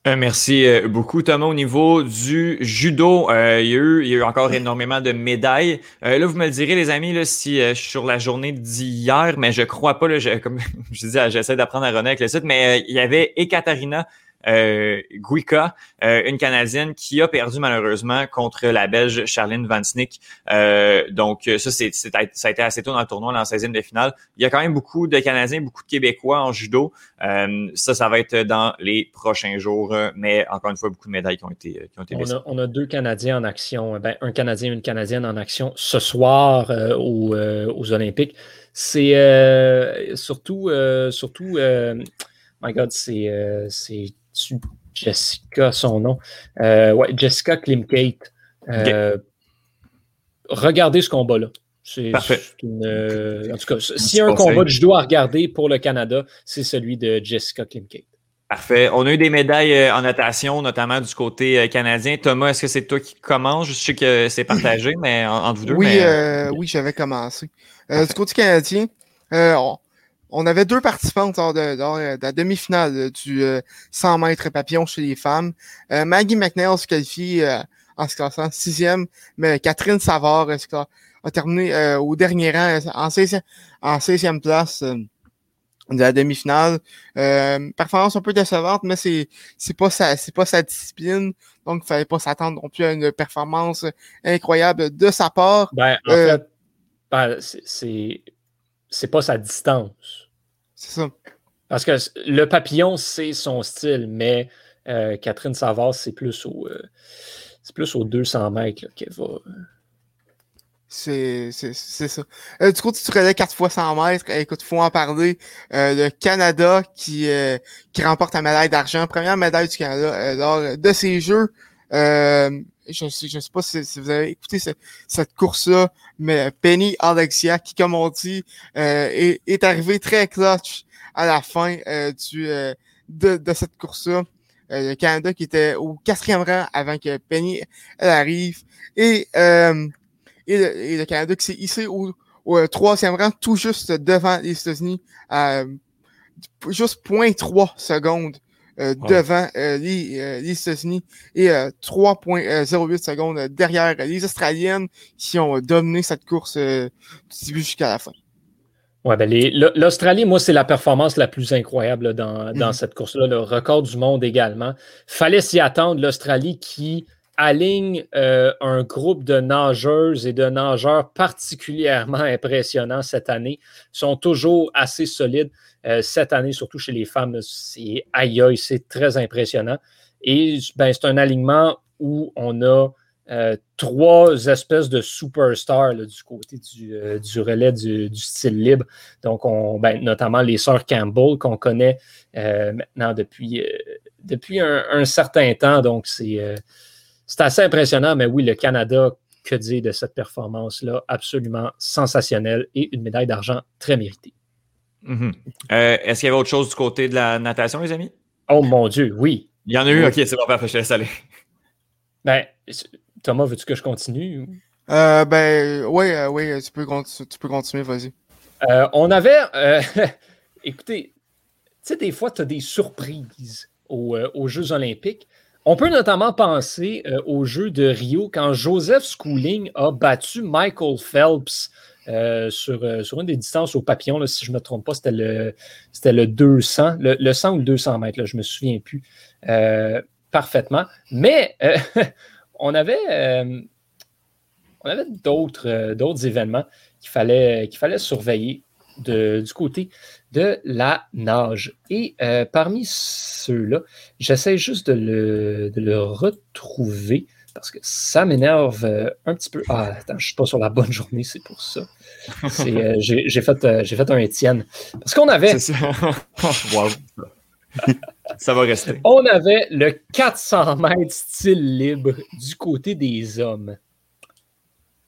Euh, merci euh, beaucoup, Thomas. Au niveau du judo, euh, il, y a eu, il, y a eu, encore énormément de médailles. là, vous me le direz, les amis, là, si je suis sur la journée d'hier, mais je crois pas, là, comme je disais, j'essaie d'apprendre à René avec le site, mais il y avait Ekaterina euh, Guika, euh, une Canadienne qui a perdu malheureusement contre la Belge Charlene Van Snick. Euh, donc ça, c'est, ça a été assez tôt dans le tournoi, dans la 16e de finale. Il y a quand même beaucoup de Canadiens, beaucoup de Québécois en judo. ça, ça va être dans les prochains jours, mais encore une fois, beaucoup de médailles qui ont été, qui ont été on a, on a, deux Canadiens en action, ben, un Canadien et une Canadienne en action ce soir aux, aux, Olympiques. C'est surtout, surtout, my God, c'est Jessica, son nom? Euh, ouais, Jessica Klimkate. Euh, regardez ce combat-là. C'est une, euh, en tout cas, s'il y a un combat que je dois regarder pour le Canada, c'est celui de Jessica Klimkate. Parfait. On a eu des médailles en natation, notamment du côté canadien. Thomas, est-ce que c'est toi qui commences? Je sais que c'est partagé, mais entre vous deux. Oui, oui j'avais commencé. du côté canadien, on, on avait deux participantes lors de, la demi-finale du 100 euh, mètres papillon chez les femmes. Euh, Maggie McNeil se qualifie euh, en se classant sixième, mais Catherine Savard a terminé au dernier rang en 16e, place de la demi-finale. performance un peu décevante, mais c'est c'est pas sa c'est pas sa discipline, donc il fallait pas s'attendre non plus à une performance incroyable de sa part. Ben, en fait, ben, c'est c'est pas sa distance. C'est ça. Parce que le papillon, c'est son style, mais euh, Catherine Savard, c'est plus au euh, c'est plus aux 200 mètres qu'elle va. C'est ça. Euh, du coup, tu relais 4 fois 100 mètres. Écoute, faut en parler. Euh, le Canada qui, euh, qui remporte la médaille d'argent, première médaille du Canada lors de ces Jeux. Je ne sais, pas si, vous avez écouté cette course-là, mais Penny Alexia, qui, comme on dit, est, est arrivé très clutch à la fin du, de, de cette course-là. le Canada qui était au quatrième rang avant que Penny elle arrive. Et et le, Canada qui s'est hissé au, au, troisième rang, tout juste devant les États-Unis, juste 0.3 secondes euh, devant euh, les, euh, les États-Unis et 3.08 secondes derrière les Australiennes qui ont dominé cette course du début jusqu'à la fin. Ouais, ben l'Australie, moi, c'est la performance la plus incroyable dans, dans mm-hmm. cette course-là. Le record du monde également. Fallait s'y attendre. L'Australie qui aligne euh, un groupe de nageuses et de nageurs particulièrement impressionnants cette année. Ils sont toujours assez solides. Euh, cette année, surtout chez les femmes, c'est aïe c'est très impressionnant. Et ben, c'est un alignement où on a euh, trois espèces de superstars du côté du, relais du, style libre. Donc, on, ben, notamment les sœurs Campbell qu'on connaît maintenant depuis, depuis un, certain temps. Donc, c'est c'est assez impressionnant, mais oui, le Canada, que dire de cette performance-là, absolument sensationnelle et une médaille d'argent très méritée. Mm-hmm. Euh, est-ce qu'il y avait autre chose du côté de la natation, les amis? Oh mon Dieu, oui. Il y en a eu? Ok, c'est bon, parfait, je te laisse aller. Ben, Thomas, veux-tu que je continue? Euh, ben, oui, euh, oui, tu peux, tu peux continuer, vas-y. on avait, écoutez, tu sais, des fois, tu as des surprises aux Jeux olympiques. On peut notamment penser euh, au jeu de Rio quand Joseph Schooling a battu Michael Phelps euh, sur, euh, sur une des distances au papillon. si je ne me trompe pas, c'était le, c'était le 200, le, 100 ou le 200 mètres, je ne me souviens plus parfaitement. Mais on avait, d'autres, événements qu'il fallait surveiller du côté de la nage. Et euh, parmi ceux-là, j'essaie juste de le, retrouver parce que ça m'énerve euh, un petit peu. Ah, attends, je ne suis pas sur la bonne journée, c'est pour ça. Euh, j'ai fait, fait un Étienne. Parce qu'on avait. Ça. ça va rester. On avait le 400 mètres style libre du côté des hommes.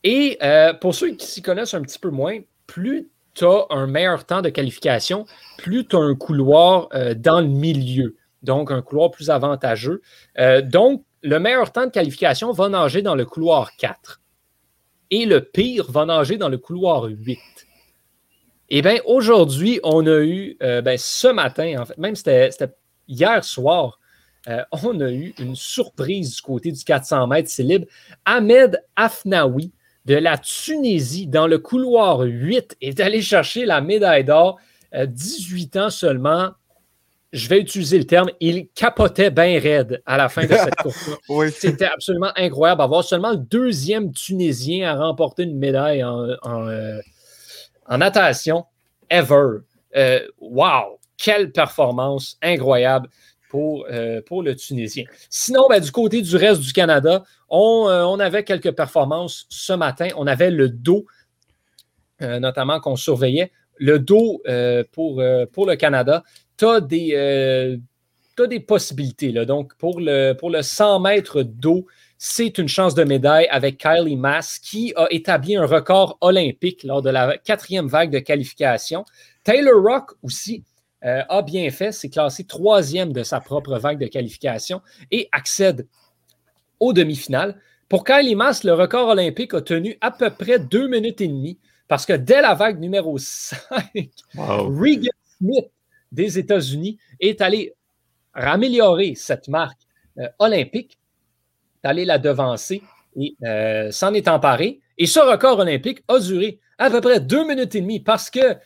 Et pour ceux qui s'y connaissent un petit peu moins, plus tu as un meilleur temps de qualification, plus tu as un couloir euh, dans le milieu, donc un couloir plus avantageux. Euh, donc, le meilleur temps de qualification va nager dans le couloir 4 et le pire va nager dans le couloir 8. Eh bien, aujourd'hui, on a eu, euh, ben, ce matin, en fait, même c'était hier soir, on a eu une surprise du côté du 400 mètres, c'est libre. Ahmed Afnaoui, de la Tunisie dans le couloir 8 est allé chercher la médaille d'or. 18 ans seulement. Je vais utiliser le terme, il capotait bien raide à la fin de cette course. C'était absolument incroyable d'avoir seulement le deuxième Tunisien à remporter une médaille en, euh, natation ever. Euh, wow! Quelle performance incroyable! Euh, pour, le Tunisien. Sinon, ben, du côté du reste du Canada, euh, on, avait quelques performances ce matin. On avait le dos, euh, notamment qu'on surveillait. Le dos pour, pour le Canada, tu as des, des possibilités. Donc, pour le, pour le 100 mètres d'eau, c'est une chance de médaille avec Kylie Mass qui a établi un record olympique lors de la quatrième vague de qualification. Taylor Rock aussi euh, a bien fait, c'est classé troisième de sa propre vague de qualification et accède aux demi-finales. Pour Kylie Mass, le record olympique a tenu à peu près deux minutes et demie parce que dès la vague numéro 5, Regan Smith des États-Unis est allé améliorer cette marque euh, olympique, d'aller la devancer et euh, s'en est emparé. Et ce record olympique a duré à peu près deux minutes et demie parce que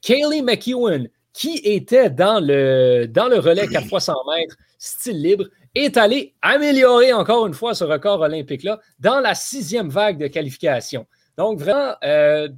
Kaylee McEwen qui était dans le, dans le relais 4 x 100 mètres, style libre, est allé améliorer encore une fois ce record olympique-là dans la sixième vague de qualification. Donc, vraiment, euh,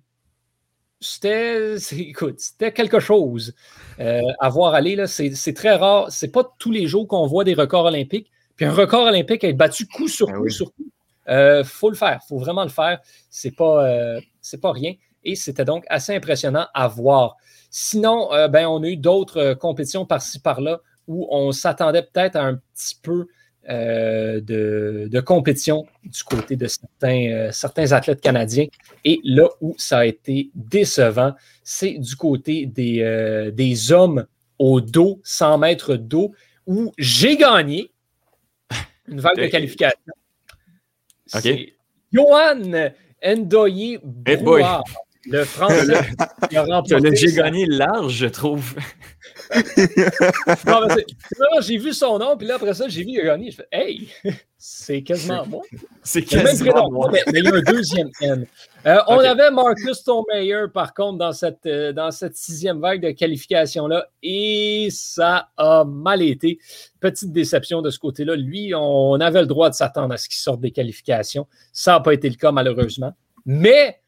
c'était, c'était quelque chose euh, à voir aller. C'est, très rare. C'est pas tous les jours qu'on voit des records olympiques. Puis un record olympique être battu coup sur ben coup sur coup. Il faut le faire, il faut vraiment le faire. C'est pas, pas rien. Et c'était donc assez impressionnant à voir. Sinon, ben, on a eu d'autres compétitions par-ci par-là où on s'attendait peut-être à un petit peu euh, de, compétition du côté de certains, euh, certains athlètes canadiens. Et là où ça a été décevant, c'est du côté des, euh, des hommes au dos, 100 mètres d'eau, où j'ai gagné une vague de qualification. C'est Johan Ndoye Brouard, le Français qui a remporté. J'ai gagné large, je trouve j'ai vu son nom, puis là, après ça, j'ai vu gagné. Je fais Hey, c'est quasiment moi. C'est quasiment moi. Mais, il y a un deuxième N. Euh, on avait Marcus Tomeyer, par contre, dans cette, euh, dans cette sixième vague de qualification-là, et ça a mal été. Petite déception de ce côté-là. Lui, on avait le droit de s'attendre à ce qu'il sorte des qualifications. Ça n'a pas été le cas, malheureusement. Mais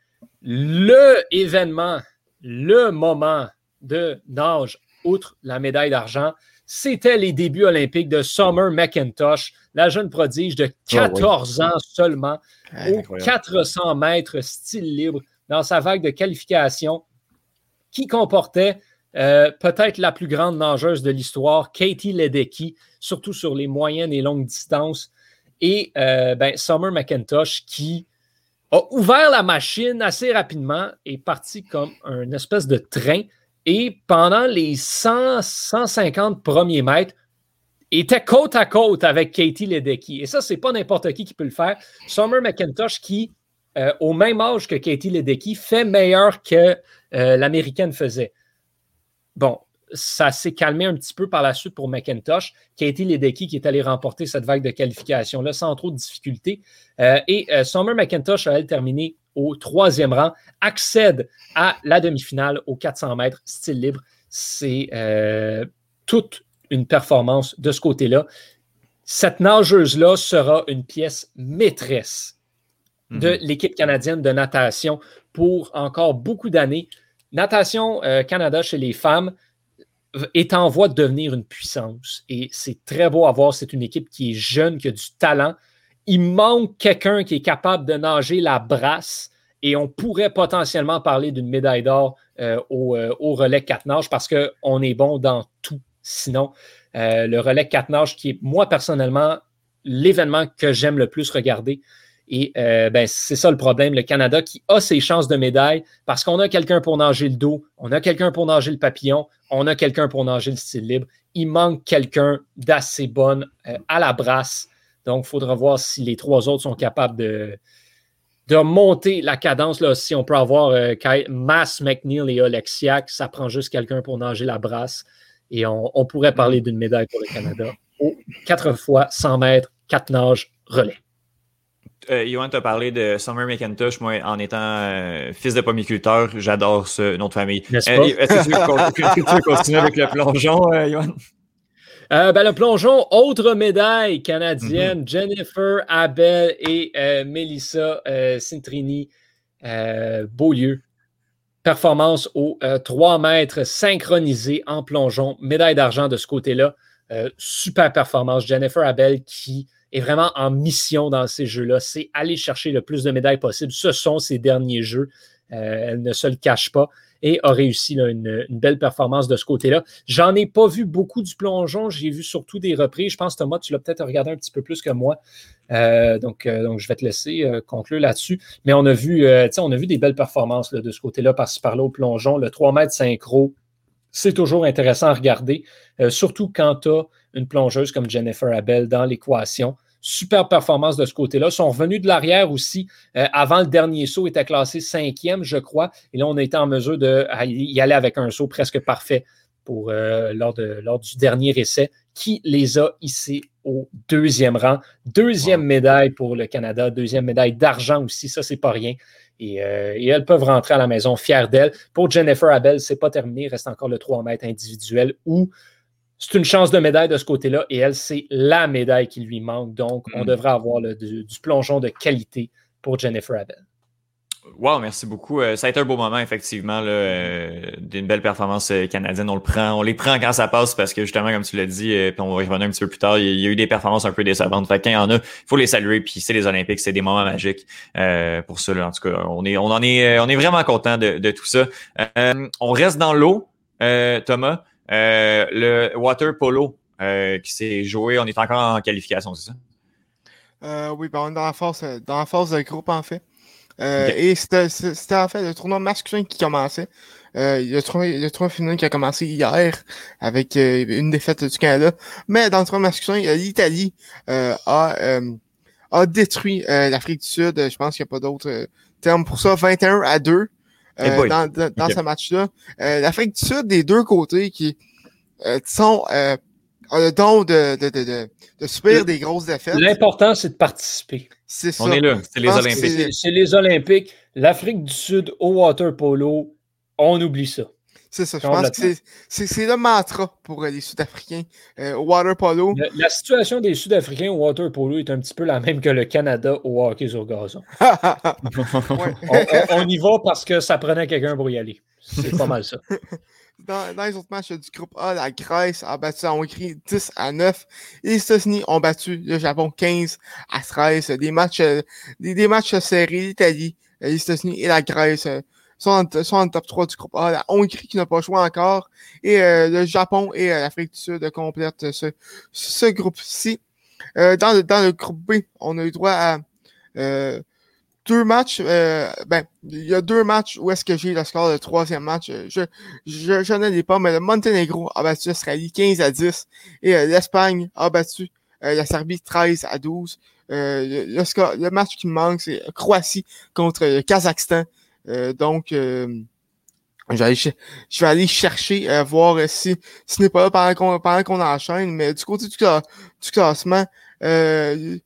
le événement, le moment de nage outre la médaille d'argent, c'était les débuts olympiques de Summer McIntosh, la jeune prodige de 14 ans seulement, aux 400 mètres style libre, dans sa vague de qualification, qui comportait euh, peut-être la plus grande nageuse de l'histoire, Katie Ledecky, surtout sur les moyennes et longues distances, et euh, ben, Summer McIntosh qui a ouvert la machine assez rapidement et parti comme un espèce de train et pendant les 100, 150 premiers mètres, était côte à côte avec Katie Ledecky. Et ça, c'est pas n'importe qui qui peut le faire. Summer McIntosh, qui, euh, au même âge que Katie Ledecky, fait meilleur que euh, l'américaine faisait. Bon, ça s'est calmé un petit peu par la suite pour McIntosh. Katie Ledecky qui est allée remporter cette vague de qualification-là sans trop de difficultés. Euh, et Summer McIntosh a, elle, terminé au troisième rang, accède à la demi-finale aux 400 mètres style libre. C'est euh, toute une performance de ce côté-là. Cette nageuse-là sera une pièce maîtresse de mhm. l'équipe canadienne de natation pour encore beaucoup d'années. Natation euh, Canada chez les femmes est en voie de devenir une puissance et c'est très beau à voir. C'est une équipe qui est jeune, qui a du talent, il manque quelqu'un qui est capable de nager la brasse et on pourrait potentiellement parler d'une médaille d'or euh, euh, au, relais 4 nages parce qu'on est bon dans tout. Sinon, euh, le relais 4 nages qui est, moi personnellement, l'événement que j'aime le plus regarder. Et ben, c'est ça le problème. Le Canada qui a ses chances de médaille parce qu'on a quelqu'un pour nager le dos, on a quelqu'un pour nager le papillon, on a quelqu'un pour nager le style libre. Il manque quelqu'un d'assez bonne à la brasse donc, il faudra voir si les trois autres sont capables de, de monter la cadence. Là, si on peut avoir euh, Mass, McNeil et Oleksiak, ça prend juste quelqu'un pour nager la brasse. Et on, pourrait parler d'une médaille pour le Canada. quatre fois 100 mètres, quatre nages, relais. Euh, Yohan t'a parlé de Summer McIntosh. Moi, en étant euh, fils de pomiculteur, j'adore ce nom de famille. Est-ce que, tu veux continuer avec le plongeon, Yohan? Euh, ben, le plongeon, autre médaille canadienne, mhm. Jennifer Abel et euh, Melissa euh, Cintrini Beaulieu. Performance aux 3 mètres synchronisée en plongeon, médaille d'argent de ce côté-là. super performance. Jennifer Abel qui est vraiment en mission dans ces jeux-là. C'est aller chercher le plus de médailles possible. Ce sont ses derniers jeux. elle ne se le cache pas et a réussi une, belle performance de ce côté-là. J'en ai pas vu beaucoup du plongeon, j'ai vu surtout des reprises. Je pense, Thomas, tu l'as peut-être regardé un petit peu plus que moi. Euh, donc, euh, donc, je vais te laisser euh, conclure là-dessus. Mais on a vu, on a vu des belles performances de ce côté-là, par-ci par-là au plongeon. Le 3 mètres synchro, c'est toujours intéressant à regarder, surtout quand tu as une plongeuse comme Jennifer Abel dans l'équation. Super performance de ce côté-là. Ils sont revenus de l'arrière aussi. Euh, avant le dernier saut, était classé cinquième, je crois. Et là, on a été en mesure d'y aller avec un saut presque parfait pour, euh, lors, de, lors du dernier essai, qui les a hissés au deuxième rang. Deuxième médaille pour le Canada, deuxième médaille d'argent aussi, ça, c'est pas rien. Et, euh, et, elles peuvent rentrer à la maison fières d'elles. Pour Jennifer Abel, c'est pas terminé, il reste encore le 3 mètres individuel où c'est une chance de médaille de ce côté-là et elle, c'est la médaille qui lui manque. Donc, on mm. devrait avoir du, plongeon de qualité pour Jennifer Abel. Wow, merci beaucoup. Euh, ça a été un beau moment, effectivement, là, euh, d'une belle performance euh, canadienne. On le prend, on les prend quand ça passe parce que justement, comme tu l'as dit, puis on va y revenir un petit peu plus tard, il y a eu des performances un peu décevantes. Fait qu'il y en a, il faut les saluer. Puis c'est les Olympiques, c'est des moments magiques pour ça. en tout cas, on est, on en est, on est vraiment content de, tout ça. on reste dans l'eau, Thomas. le water polo qui s'est joué, on est encore en qualification, c'est ça? oui, ben on est dans la phase, dans la phase de groupe en fait. Euh, et c'était en fait le tournoi masculin qui commençait. Euh, le, tournoi, le tournoi féminin qui a commencé hier avec euh, une défaite du Canada. Mais dans le tournoi masculin, l'Italie a, a détruit l'Afrique du Sud. Je pense qu'il n'y a pas d'autre terme pour ça. 21 à 2 dans, dans, ce match-là. L'Afrique du Sud, des deux côtés, qui sont a le don de, de, de, de, subir des grosses défaites. L'important, c'est de participer. C'est ça. On est là, c'est les Olympiques. C'est les Olympiques. L'Afrique du Sud au water polo, on oublie ça. C'est ça, je pense que c'est le mantra pour les Sud-Africains euh, au water polo. La, situation des Sud-Africains au water polo est un petit peu la même que le Canada au hockey sur gazon. on, y va parce que ça prenait quelqu'un pour y aller. C'est pas mal ça. dans, les autres matchs du groupe A, la Grèce a battu la Hongrie 10 à 9. Et les États-Unis ont battu le Japon 15 à 13. Des matchs, euh, des, matchs serrés. L'Italie, euh, les États-Unis et la Grèce euh, sont en, top 3 du groupe A. La Hongrie qui n'a pas joué encore. Et le Japon et l'Afrique du Sud complètent ce, ce groupe-ci. dans, le, dans le groupe B, on a eu droit à deux matchs, euh, ben, il y a deux matchs où est-ce que j'ai le score de troisième match. Euh, je, je, je n'en ai pas, mais le Monténégro a battu l'Australie 15 à 10 et euh, l'Espagne a battu la Serbie 13 à 12. Le, le, score, le match qui me manque, c'est Croatie contre le Kazakhstan. donc, je vais, aller, chercher, voir si ce n'est pas là pendant qu'on pendant qu'on enchaîne, mais du côté du, du classement, euh,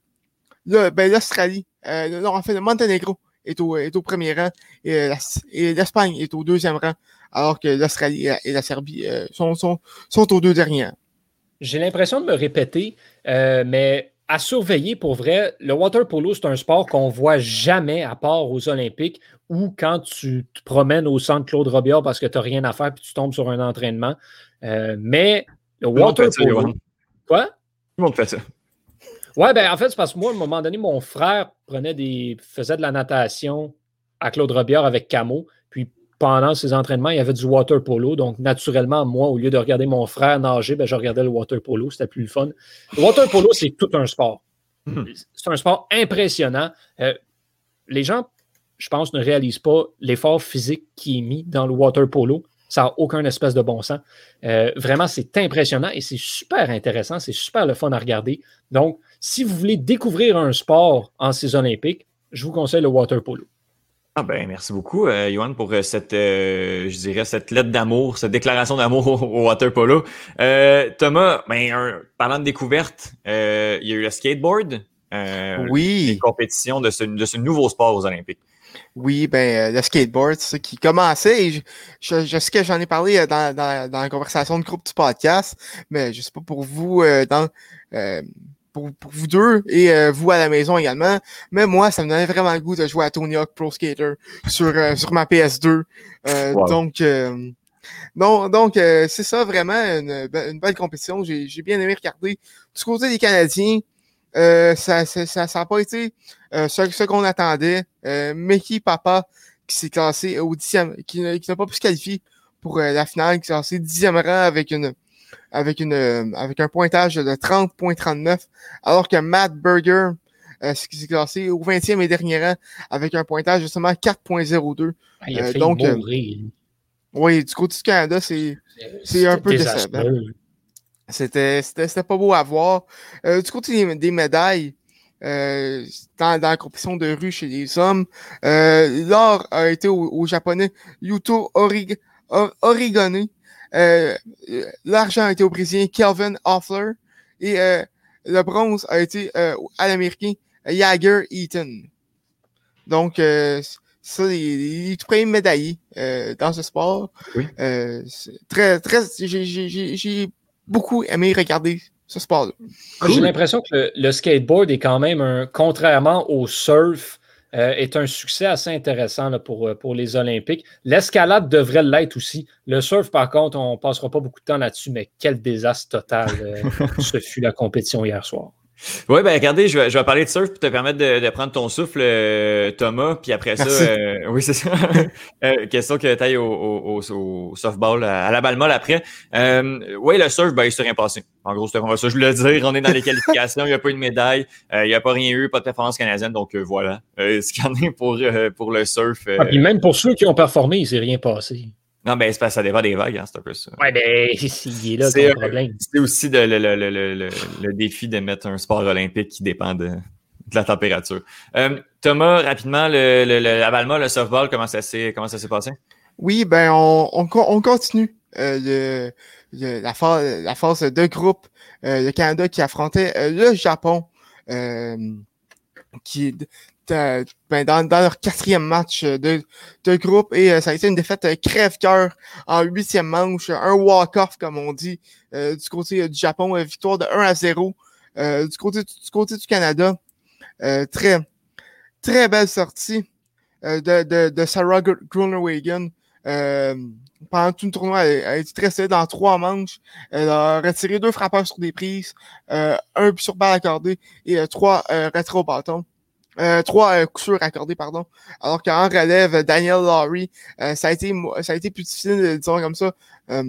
ben, l'Australie euh, non, en fait, le Monténégro est au, est au premier rang et, l'Espagne est au deuxième rang, alors que l'Australie et la Serbie euh, sont, sont, sont aux deux derniers. J'ai l'impression de me répéter, euh, mais à surveiller pour vrai, le water polo, c'est un sport qu'on voit jamais à part aux Olympiques ou quand tu te promènes au centre Claude Robillard parce que tu n'as rien à faire puis tu tombes sur un entraînement. mais le water polo. Quoi? Tout le monde fait ça? Ouais, ben en fait, c'est parce que moi, à un moment donné, mon frère prenait des. faisait de la natation à Claude Robillard avec Camo. Puis pendant ses entraînements, il y avait du water polo. Donc, naturellement, moi, au lieu de regarder mon frère nager, ben, je regardais le water polo. C'était plus le fun. Le water polo, c'est tout un sport. Hmm. C'est un sport impressionnant. Euh, les gens, je pense, ne réalisent pas l'effort physique qui est mis dans le water polo. Ça n'a aucun espèce de bon sens. Euh, vraiment, c'est impressionnant et c'est super intéressant. C'est super le fun à regarder. Donc, si vous voulez découvrir un sport en ces Olympiques, je vous conseille le water polo. Ah ben, merci beaucoup, euh, pour euh, cette, euh, je dirais, cette lettre d'amour, cette déclaration d'amour au, water polo. Euh, Thomas, ben, parlant de découverte, il y a eu le skateboard. oui. Une compétition de ce, de ce nouveau sport aux Olympiques. Oui, ben le skateboard, c'est qui commençait. Et je, je, sais que j'en ai parlé dans, dans, dans, la conversation de groupe du podcast, mais je sais pas pour vous euh, dans pour, pour, vous deux et vous à la maison également. Mais moi, ça me donnait vraiment le goût de jouer à Tony Hawk Pro Skater sur, sur ma PS2. Donc non, donc c'est ça vraiment une, une belle compétition. J'ai bien aimé regarder. Du côté des Canadiens, euh, ça n'a ça, ça, pas été euh, ce, qu'on attendait. Euh, Mickey Papa, qui s'est classé au dixième, qui, qui n'a pas pu se qualifier pour euh, la finale, qui s'est classé dixième rang avec une avec une avec un pointage de 30.39, alors que Matt Berger qui s'est classé au 20e et dernier rang avec un pointage de seulement 4.02. Ah, donc, oui, du côté du Canada, c'est un peu décevant. C'était pas beau à voir. Euh, du côté des, médailles, euh, dans, dans, la compétition de rue chez les hommes, euh, l'or a été au, japonais Yuto Orig, euh, L'argent a été au brésilien Kelvin Hoffler. Et le bronze a été à l'américain Jagger Eaton. Donc, ça, les, les, premiers médaillés dans ce sport. Oui. très, très, j'ai beaucoup aimé regarder ce sport-là. J'ai l'impression que le, skateboard est quand même un, contrairement au surf, euh, est un succès assez intéressant pour, euh, pour les Olympiques. L'escalade devrait l'être aussi. Le surf, par contre, on ne passera pas beaucoup de temps là-dessus, mais quel désastre total ce fut la compétition hier soir. Oui, ben regardez, je vais, je vais parler de surf pour te permettre de, de prendre ton souffle, euh, Thomas, puis après ça, euh, oui, c'est ça. euh, question que tu ailles au, au, au, softball à, la balle molle après. Euh, oui, le surf, ben, il s'est rien passé. En gros, c'était ça, je voulais dire. On est dans les qualifications, il n'y a pas eu de médaille, il n'y a pas rien eu, pas de performance canadienne, donc voilà. ce qu'il y en est pour, pour le surf. Ah, puis même pour ceux qui ont performé, il s'est rien passé. Non, ben, c'est ça dépend des vagues, hein, c'est un peu ça. Ouais, ben, il est là, c'est le problème. C'est aussi le, le, le, le, défi de mettre un sport olympique qui dépend de, de la température. Euh, Thomas, rapidement, le, le, la Balma, le softball, comment ça s'est comment ça s'est passé? Oui, ben, on, on, on continue euh, la, phase, la phase de groupe. Euh, le Canada qui affrontait euh, le Japon. Euh, ben, dans, dans, leur quatrième match de, de groupe et euh, ça a été une défaite euh, crève-cœur en huitième manche, un walk-off comme on dit euh, du côté du Japon, victoire de 1 à 0 du côté du côté du Canada. très très belle sortie de, de, de Sarah Grunerwagen. pendant tout le tournoi, elle, a été très solide dans trois manches. Elle a retiré deux frappeurs sur des prises, un sur balle accordée et trois rétro bâton. Euh, trois euh, coups accordés, pardon. Alors qu'en relève, Daniel Laurie, euh, ça, a été, ça a été plus difficile, disons comme ça. Euh,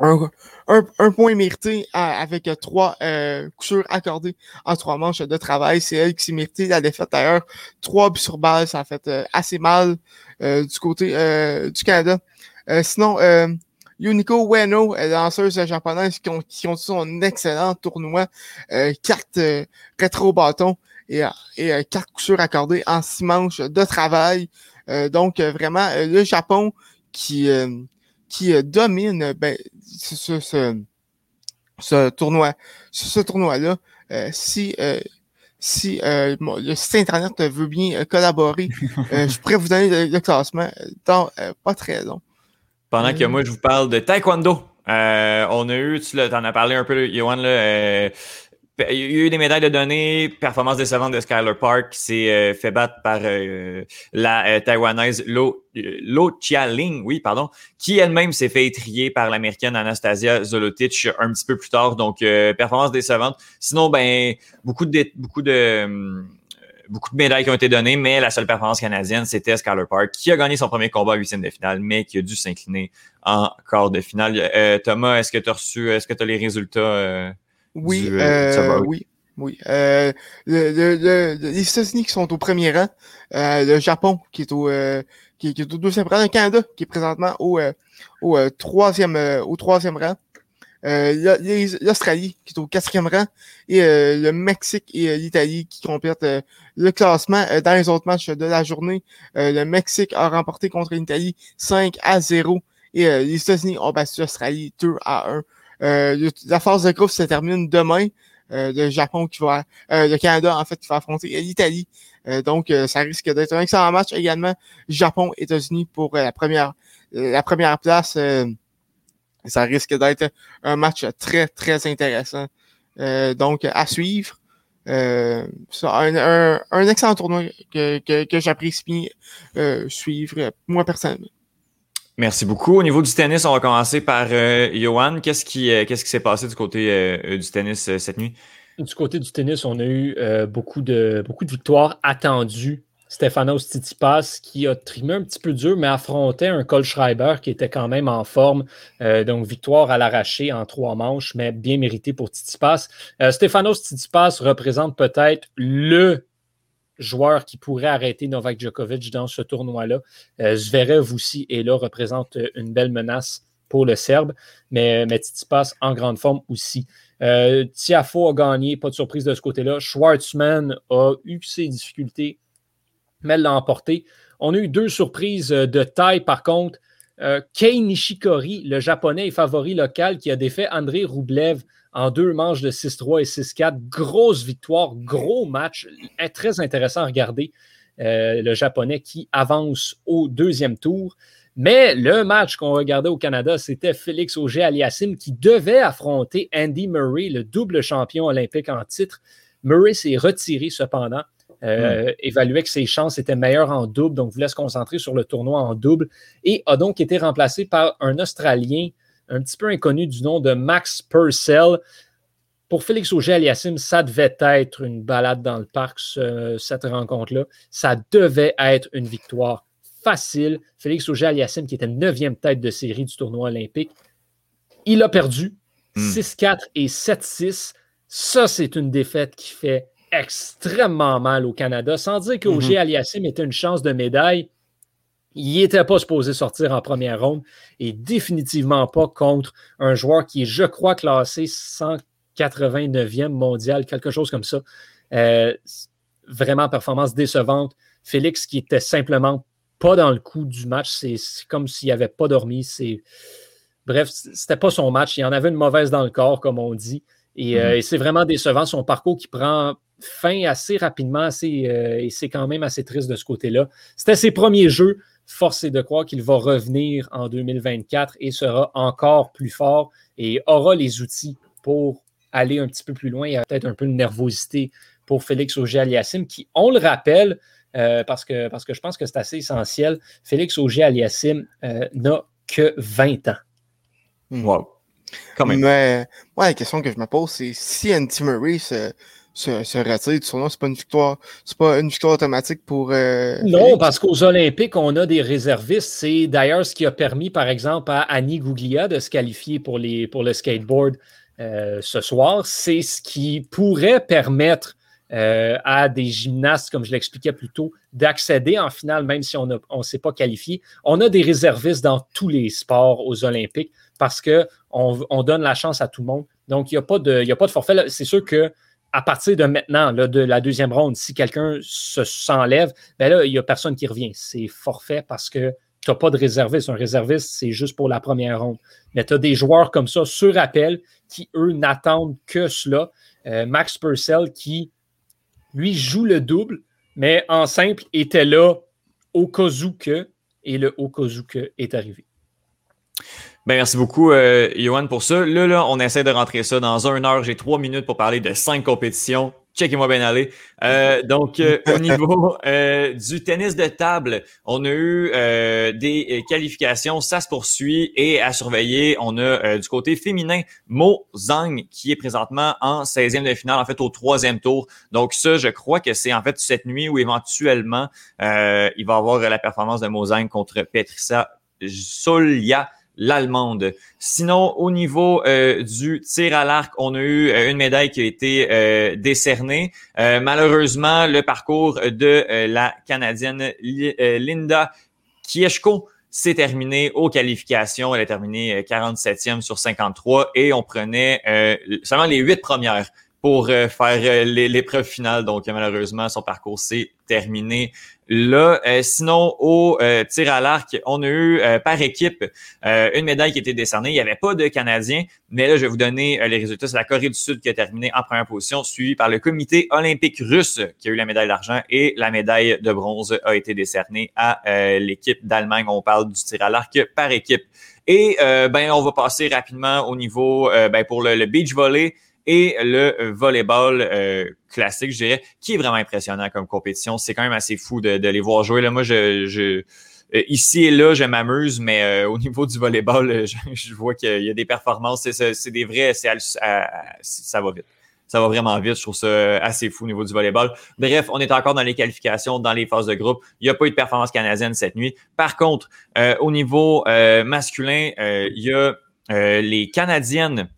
un, un, un, point mérité avec trois euh, coups accordés en trois manches de travail. C'est elle qui s'est méritée la défaite d'ailleurs. Trois buts sur balle, ça a fait assez mal du côté du Canada. sinon, Yuniko Ueno, danseuse japonaise qui ont, qui ont son excellent tournoi. carte rétro-bâton et, et euh, quatre coups accordés en six manches de travail. Euh, donc, euh, vraiment, le Japon qui, qui domine ben, ce, ce, ce, tournoi, ce, tournoi-là. si si le site internet veut bien collaborer, je pourrais vous donner le, classement dans pas très long. Pendant que moi, je vous parle de taekwondo. on a eu, tu en as parlé un peu, Yohan, là, il y a eu des médailles de données, performance décevante de Skyler Park qui s'est euh, fait battre par euh, la euh, taïwanaise Lo, Lo Chia-Ling, oui, pardon, qui elle-même s'est fait étrier par l'américaine Anastasia Zolotic un petit peu plus tard. Donc, performance décevante. Sinon, ben, beaucoup de, beaucoup de, beaucoup de médailles qui ont été données, mais la seule performance canadienne, c'était Skyler Park, qui a gagné son premier combat à huitième de finale, mais qui a dû s'incliner en quart de finale. Thomas, est-ce que tu as reçu, est-ce que tu as les résultats? Oui, euh, oui, oui. Euh, le, les États-Unis qui sont au premier rang, euh, le Japon qui est au qui, est au deuxième rang, le Canada qui est présentement au, au troisième au troisième rang. l'Australie qui est au quatrième rang et le Mexique et l'Italie qui complètent le classement dans les autres matchs de la journée. le Mexique a remporté contre l'Italie 5 à 0 et les États-Unis ont battu l'Australie 2 à 1. Euh, la phase de groupe se termine demain. Euh, le Japon qui va, euh, le Canada en fait qui va affronter l'Italie. donc ça risque d'être un excellent match également. Japon, États-Unis pour la première, la première place. ça risque d'être un match très très intéressant. donc à suivre. Euh, un, un, un, excellent tournoi que, que, que j'apprécie euh, suivre, moi personnellement. Merci beaucoup. Au niveau du tennis, on va commencer par euh, Johan. Qu'est-ce qui euh, qu'est-ce qui s'est passé du côté euh, du tennis cette nuit? Du côté du tennis, on a eu beaucoup, de, beaucoup de victoires attendues. Stefanos Tsitsipas qui a trimé un petit peu dur, mais affrontait un Cole Schreiber qui était quand même en forme. donc, victoire à l'arraché en trois manches, mais bien mérité pour Tsitsipas. Stefanos Tsitsipas représente peut-être le joueur qui pourrait arrêter Novak Djokovic dans ce tournoi-là. Euh, Zverev aussi est là, représente euh, une belle menace pour le Serbe, mais, mais passe en grande forme aussi. Euh, Tiafo a gagné, pas de surprise de ce côté-là. Schwartzman a eu ses difficultés, mais l'a emporté. On a eu deux surprises de taille, par contre. Kei Nishikori, le japonais et favori local, qui a défait André Roublev en deux manches de 6-3 et 6-4. Grosse victoire, gros match, très intéressant à regarder. Euh, le japonais qui avance au deuxième tour. Mais le match qu'on regardait au Canada, c'était Félix Auger-Aliassime qui devait affronter Andy Murray, le double champion olympique en titre. Murray s'est retiré cependant. Euh, évaluait que ses chances étaient meilleures en double, donc voulait se concentrer sur le tournoi en double et a donc été remplacé par un Australien un petit peu inconnu du nom de Max Purcell. Pour Félix Auger-Aliassime, ça devait être une balade dans le parc, cette rencontre-là. Ça devait être une victoire facile. Félix Auger-Aliassime, qui était neuvième tête de série du tournoi olympique, il a perdu 6-4 hmm. et 7-6. Ça, c'est une défaite qui fait extrêmement mal au Canada. Sans dire qu'Auger mm Aliassim était une chance de médaille, il n'était pas supposé sortir en première ronde et définitivement pas contre un joueur qui est, je crois, classé 189e mondial, quelque chose comme ça. Euh, vraiment performance décevante. Félix qui était simplement pas dans le coup du match, c'est comme s'il n'avait pas dormi. C'est Bref, c'était pas son match. Il en avait une mauvaise dans le corps, comme on dit. Et, euh, mhm. c'est vraiment décevant son parcours qui prend fin assez rapidement euh, et c'est quand même assez triste de ce côté-là. C'était ses premiers jeux. Force est de croire qu'il va revenir en 2024 et sera encore plus fort et aura les outils pour aller un petit peu plus loin. Il y a peut-être un peu de nervosité pour Félix Auger-Aliassime qui, on le rappelle, euh, parce, que, parce que je pense que c'est assez essentiel, Félix Auger-Aliassime n'a que 20 ans. Wow. Mais la question que je me pose, c'est si Andy Murray se, se, se retire tournoi, c'est pas une victoire, c'est pas une victoire automatique pour. Euh, non, parce qu'aux Olympiques, on a des réservistes. C'est d'ailleurs ce qui a permis, par exemple, à Annie Gouglia de se qualifier pour, les, pour le skateboard euh, ce soir. C'est ce qui pourrait permettre euh, à des gymnastes, comme je l'expliquais plus tôt, d'accéder en finale, même si on ne s'est pas qualifié. On a des réservistes dans tous les sports aux Olympiques parce qu'on on donne la chance à tout le monde. Donc, il n'y a, pas de, a pas de forfait. C'est sûr que à partir de maintenant, de la deuxième ronde, si quelqu'un s'enlève, ben là, il n'y a personne qui revient. C'est forfait parce que tu n'as pas de réserviste. Un réserviste, c'est juste pour la première ronde. Mais tu as des joueurs comme ça, sur appel, qui, eux, n'attendent que cela. Euh, Max Purcell, qui, lui, joue le double, mais en simple, était là au cas et le au est arrivé. Ben, merci beaucoup, euh, Johan, pour ça. Là, là, on essaie de rentrer ça dans une heure. J'ai trois minutes pour parler de cinq compétitions. Checkez-moi bien aller. Euh, donc, euh, au niveau euh, du tennis de table, on a eu des qualifications. Ça se poursuit et à surveiller, on a du côté féminin Mo Zhang qui est présentement en 16e de finale, en fait au troisième tour. Donc ça, je crois que c'est en fait cette nuit où éventuellement il va avoir la performance de Mo Zhang contre Petrissa Solia l'allemande. Sinon, au niveau euh, du tir à l'arc, on a eu euh, une médaille qui a été euh, décernée. malheureusement, le parcours de la Canadienne Linda Kieshko s'est terminé aux qualifications. Elle a terminé 47e sur 53 et on prenait seulement les huit premières pour faire l'épreuve finale. Donc, malheureusement, son parcours s'est terminé Là, euh, sinon, au euh, tir à l'arc, on a eu euh, par équipe une médaille qui été décernée. Il n'y avait pas de Canadiens, mais là, je vais vous donner les résultats. C'est la Corée du Sud qui a terminé en première position, suivi par le comité olympique russe qui a eu la médaille d'argent et la médaille de bronze a été décernée à l'équipe d'Allemagne. On parle du tir à l'arc par équipe. Et ben, on va passer rapidement au niveau ben, pour le beach volley et le euh, volleyball euh, classique, je dirais, qui est vraiment impressionnant comme compétition. C'est quand même assez fou de, les voir jouer. Là, moi, je, je euh, ici et là, je m'amuse, mais au niveau du volleyball, je, vois qu'il y a des performances. C'est des vrais, c'est ça va vite. Ça va vraiment vite. Je trouve ça assez fou au niveau du volleyball. Bref, on est encore dans les qualifications, dans les phases de groupe. Il n'y a pas eu de performance canadienne cette nuit. Par contre, au niveau masculin, il y a les Canadiennes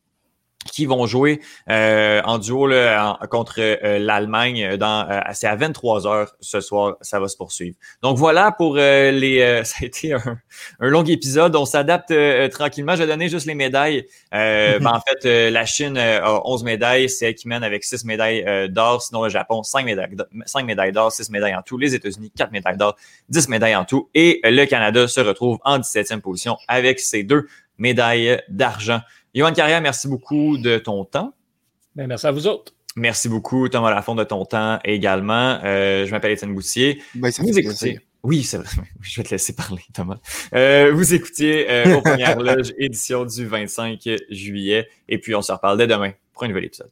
qui vont jouer euh, en duo là, contre euh, l'Allemagne dans euh, c'est à 23 heures ce soir, ça va se poursuivre. Donc voilà pour les ça a été un, long épisode, on s'adapte tranquillement, je vais donner juste les médailles. ben, en fait la Chine a 11 médailles, c'est elle qui mène avec 6 médailles d'or, sinon le Japon 5 médailles 5 médailles d'or, 6 médailles en tout, les États-Unis 4 médailles d'or, 10 médailles en tout et le Canada se retrouve en 17e position avec ses deux médailles d'argent. Yohan Carrière, merci beaucoup de ton temps. Ben, merci à vous autres. Merci beaucoup, Thomas Lafont, de ton temps également. Euh, je m'appelle Étienne Boutier. Ben, vous écoutez. Oui, c'est vrai. Je vais te laisser parler, Thomas. Euh, vous écoutiez euh, aux premières loges, édition du 25 juillet. Et puis, on se reparle dès demain pour un nouvel épisode.